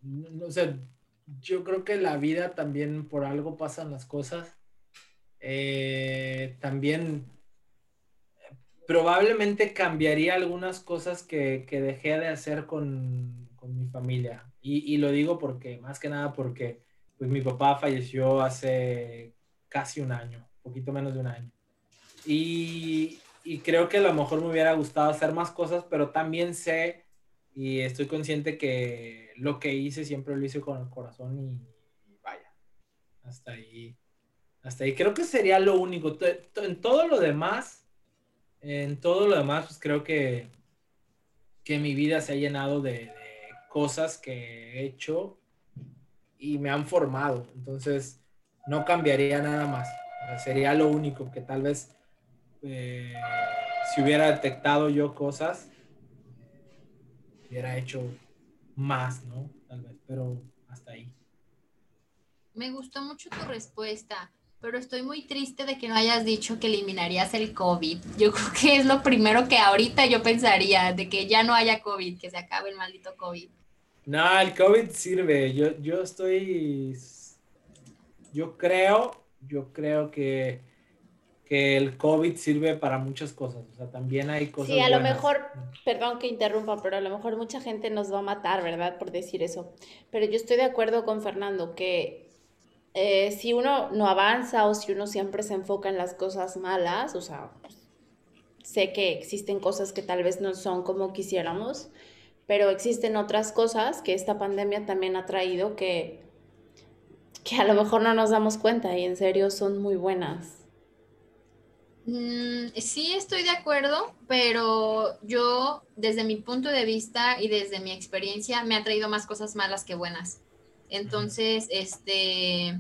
No, sé. Yo creo que la vida también por algo pasan las cosas. Eh, también probablemente cambiaría algunas cosas que, dejé de hacer con, mi familia. Y, y, lo digo porque, más que nada porque pues mi papá falleció hace casi un año, poquito menos de un año. Y, y, creo que a lo mejor me hubiera gustado hacer más cosas, pero también sé y estoy consciente que lo que hice siempre lo hice con el corazón y, vaya, hasta ahí. Hasta ahí creo que sería lo único. En todo lo demás, en todo lo demás, pues creo que, que mi vida se ha llenado de, cosas que he hecho y me han formado. Entonces, no cambiaría nada más. sería lo único que tal vez eh, si hubiera detectado yo cosas, hubiera hecho más, ¿no? Tal vez, pero hasta ahí. Me gustó mucho tu respuesta, pero estoy muy triste de que no hayas dicho que eliminarías el COVID. Yo creo que es lo primero que ahorita yo pensaría, de que ya no haya COVID, que se acabe el maldito COVID. No, el COVID sirve. Yo, yo estoy. Yo creo, yo creo que, que el COVID sirve para muchas cosas. O sea, también hay cosas. Sí, a lo mejor, perdón que interrumpa, pero a lo mejor mucha gente nos va a matar, ¿verdad? Por decir eso. Pero yo estoy de acuerdo con Fernando que eh, si uno no avanza o si uno siempre se enfoca en las cosas malas, o sea, pues, sé que existen cosas que tal vez no son como quisiéramos, pero existen otras cosas que esta pandemia también ha traído que, que a lo mejor no nos damos cuenta y en serio son muy buenas. Mm, sí, estoy de acuerdo, pero yo, desde mi punto de vista y desde mi experiencia, me ha traído más cosas malas que buenas. Entonces, este,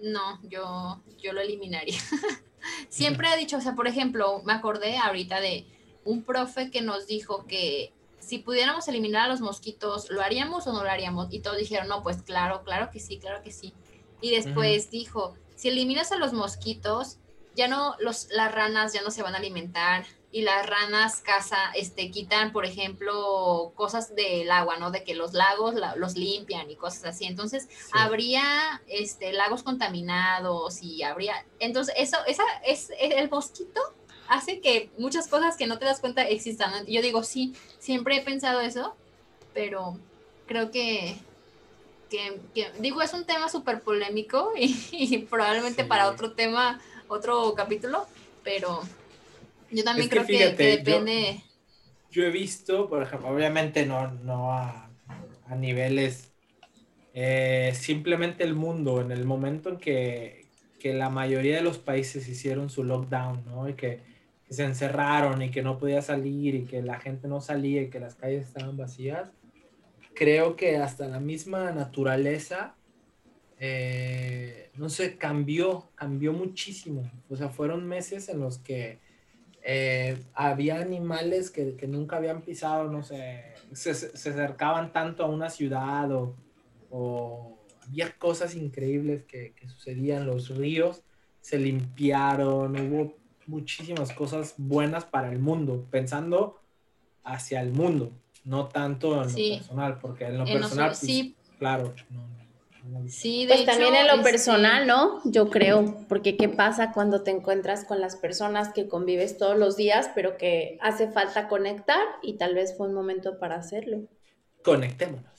no, yo, yo lo eliminaría. Siempre he dicho, o sea, por ejemplo, me acordé ahorita de un profe que nos dijo que si pudiéramos eliminar a los mosquitos, ¿lo haríamos o no lo haríamos? Y todos dijeron, no, pues claro, claro que sí, claro que sí. Y después dijo, si eliminas a los mosquitos, ya no, los, las ranas ya no se van a alimentar y las ranas caza, este, quitan, por ejemplo, cosas del agua, ¿no? De que los lagos la- los limpian y cosas así. Entonces, habría, este, lagos contaminados y habría, entonces, eso, esa, es, el mosquito hace que muchas cosas que no te das cuenta existan. Yo digo, sí, siempre he pensado eso, pero creo que, que, que- digo, es un tema súper polémico y, y probablemente Sí. para otro tema, otro capítulo, pero yo también Es creo que- fíjate, que, yo- depende. Yo he visto, por ejemplo, obviamente no, no a, a niveles, eh, simplemente el mundo, en el momento en que, que la mayoría de los países hicieron su lockdown, ¿no? Y que, que se encerraron y que no podía salir y que la gente no salía y que las calles estaban vacías, creo que hasta la misma naturaleza, eh, no sé, cambió, cambió muchísimo. O sea, fueron meses en los que eh, había animales que, que nunca habían pisado, no sé, se, se- acercaban tanto a una ciudad o, o había cosas increíbles que, que sucedían, los ríos se limpiaron, hubo muchísimas cosas buenas para el mundo, pensando hacia el mundo, no tanto en Sí. lo personal, porque en lo En personal, nosotros- pues, sí, claro, no. Sí, de Pues también en lo este, personal, ¿no? Yo creo, porque qué pasa cuando te encuentras con las personas que convives todos los días, pero que hace falta conectar y tal vez fue un momento para hacerlo. conectémonos.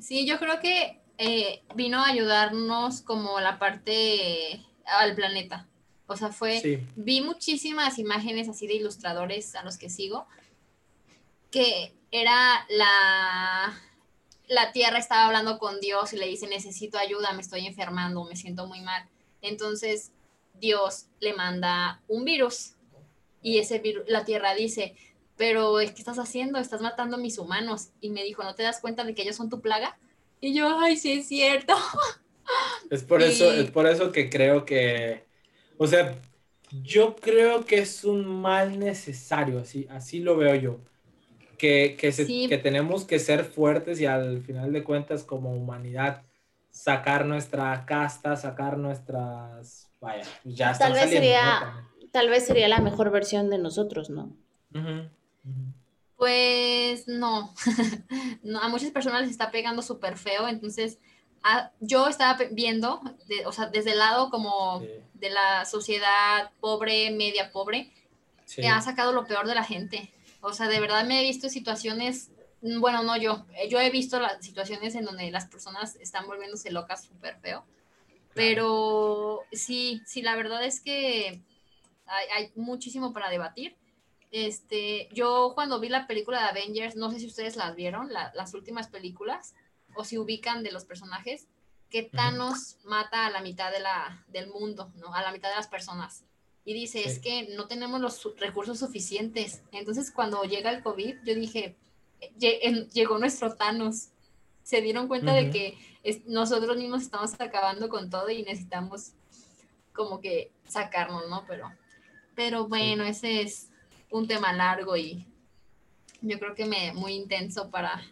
Sí, yo creo que eh, vino a ayudarnos como la parte al planeta. O sea, fue, Sí, vi muchísimas imágenes así de ilustradores a los que sigo, que era la, la tierra estaba hablando con Dios y le dice, necesito ayuda, me estoy enfermando, me siento muy mal. Entonces Dios le manda un virus y ese virus, la tierra dice, pero ¿qué estás haciendo? Estás matando a mis humanos. Y me dijo, ¿no te das cuenta de que ellos son tu plaga? Y yo, ay, sí es cierto. Es por eso, es por eso que creo que, o sea, yo creo que es un mal necesario, así, así lo veo yo. Que, que, se- Sí. que tenemos que ser fuertes y al final de cuentas como humanidad sacar nuestra casta, sacar nuestras, vaya, pues ya Tal vez saliendo, sería- Tal vez sería la mejor versión de nosotros, ¿no? Pues no. No, a muchas personas les está pegando súper feo, entonces ah, yo estaba viendo, de- o sea, desde el lado como Sí, de la sociedad pobre, media pobre, sí. que ha sacado lo peor de la gente. O sea, de verdad me he visto situaciones, mm, bueno, no yo, eh, yo he visto las situaciones en donde las personas están volviéndose locas súper feo. Pero sí, sí, la verdad es que hay, hay muchísimo para debatir. Este, yo cuando vi la película de Avengers, no sé si ustedes las vieron, la- las últimas películas, o si ubican de los personajes, que Thanos mata a la mitad de la, del mundo, ¿no? A la mitad de las personas. Y dice, Sí. es que no tenemos los recursos suficientes. Entonces, cuando llega el COVID, yo dije, "Lle- en- llegó nuestro Thanos. Se dieron cuenta de que es- nosotros mismos estamos acabando con todo y necesitamos como que sacarnos, ¿no? Pero, pero bueno, ese es un tema largo y yo creo que me muy intenso para,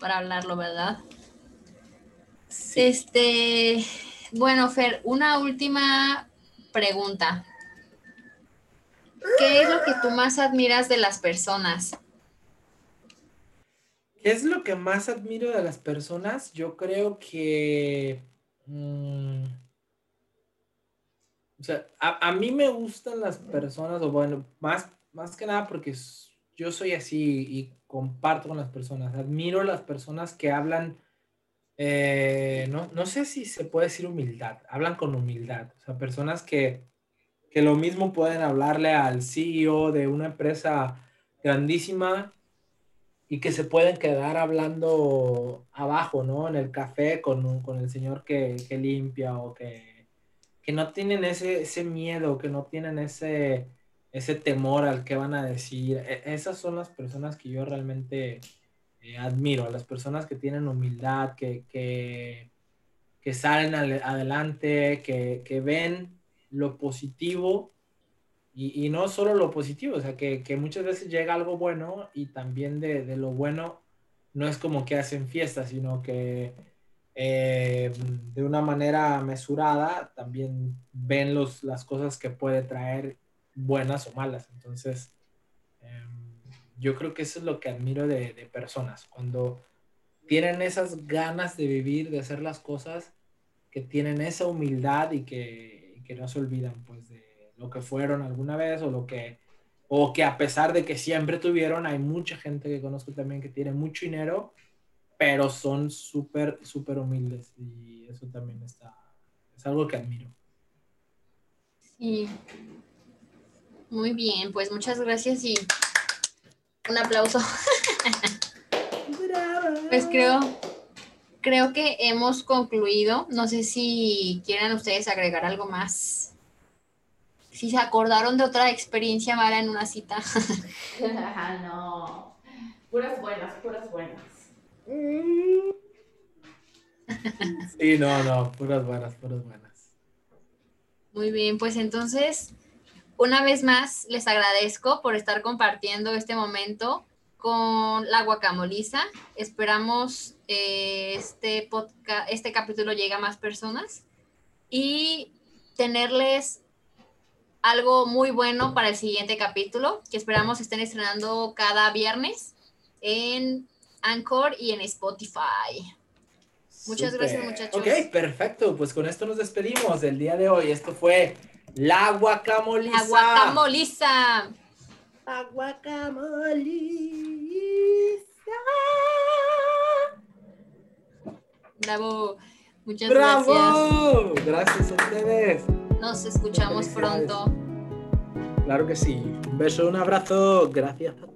para hablarlo, ¿verdad? Este, bueno, Fer, una última pregunta. ¿Qué es lo que tú más admiras de las personas? ¿Qué es lo que más admiro de las personas? Yo creo que... mm, o sea, a, a mí me gustan las personas, o bueno, más, más que nada porque yo soy así y comparto con las personas. Admiro las personas que hablan, eh, no, no sé si se puede decir humildad, hablan con humildad. O sea, personas que, que lo mismo pueden hablarle al CEO de una empresa grandísima y que se pueden quedar hablando abajo, ¿no? En el café con, un- con el señor que, que limpia o que, que no tienen ese, ese miedo, que no tienen ese, ese temor al que van a decir. E- esas son las personas que yo realmente eh, admiro, las personas que tienen humildad, que, que, salen ale- adelante, que, que ven lo positivo y, no solo lo positivo, o sea, que, que muchas veces llega algo bueno y también de, lo bueno no es como que hacen fiesta, sino que eh, de una manera mesurada también ven los, las cosas que puede traer buenas o malas. Entonces, eh, yo creo que eso es lo que admiro de, personas, cuando tienen esas ganas de vivir, de hacer las cosas, que tienen esa humildad y que, que no se olvidan pues de lo que fueron alguna vez o lo que o que a pesar de que siempre tuvieron, hay mucha gente que conozco también que tiene mucho dinero, pero son súper, súper humildes y eso también está, es algo que admiro. Sí. Muy bien, pues muchas gracias y un aplauso. Pues creo, creo que hemos concluido. No sé si quieran ustedes agregar algo más. Si se acordaron de otra experiencia mala en una cita. no. Puras buenas, puras buenas. Sí, no, no, puras buenas, puras buenas. Muy bien, pues entonces, una vez más, les agradezco por estar compartiendo este momento con la guacamoliza. Esperamos eh, este podcast, este capítulo llegue a más personas y tenerles algo muy bueno para el siguiente capítulo, que esperamos estén estrenando cada viernes en Anchor y en Spotify. Muchas gracias, muchachos. Ok, perfecto. Pues con esto nos despedimos del día de hoy. Esto fue La Guacamoliza. La guacamoliza. La Guacamoliza. Bravo. Muchas gracias. ¡Bravo! Gracias a ustedes. Nos escuchamos pronto. Claro que sí. Un beso, un abrazo. Gracias a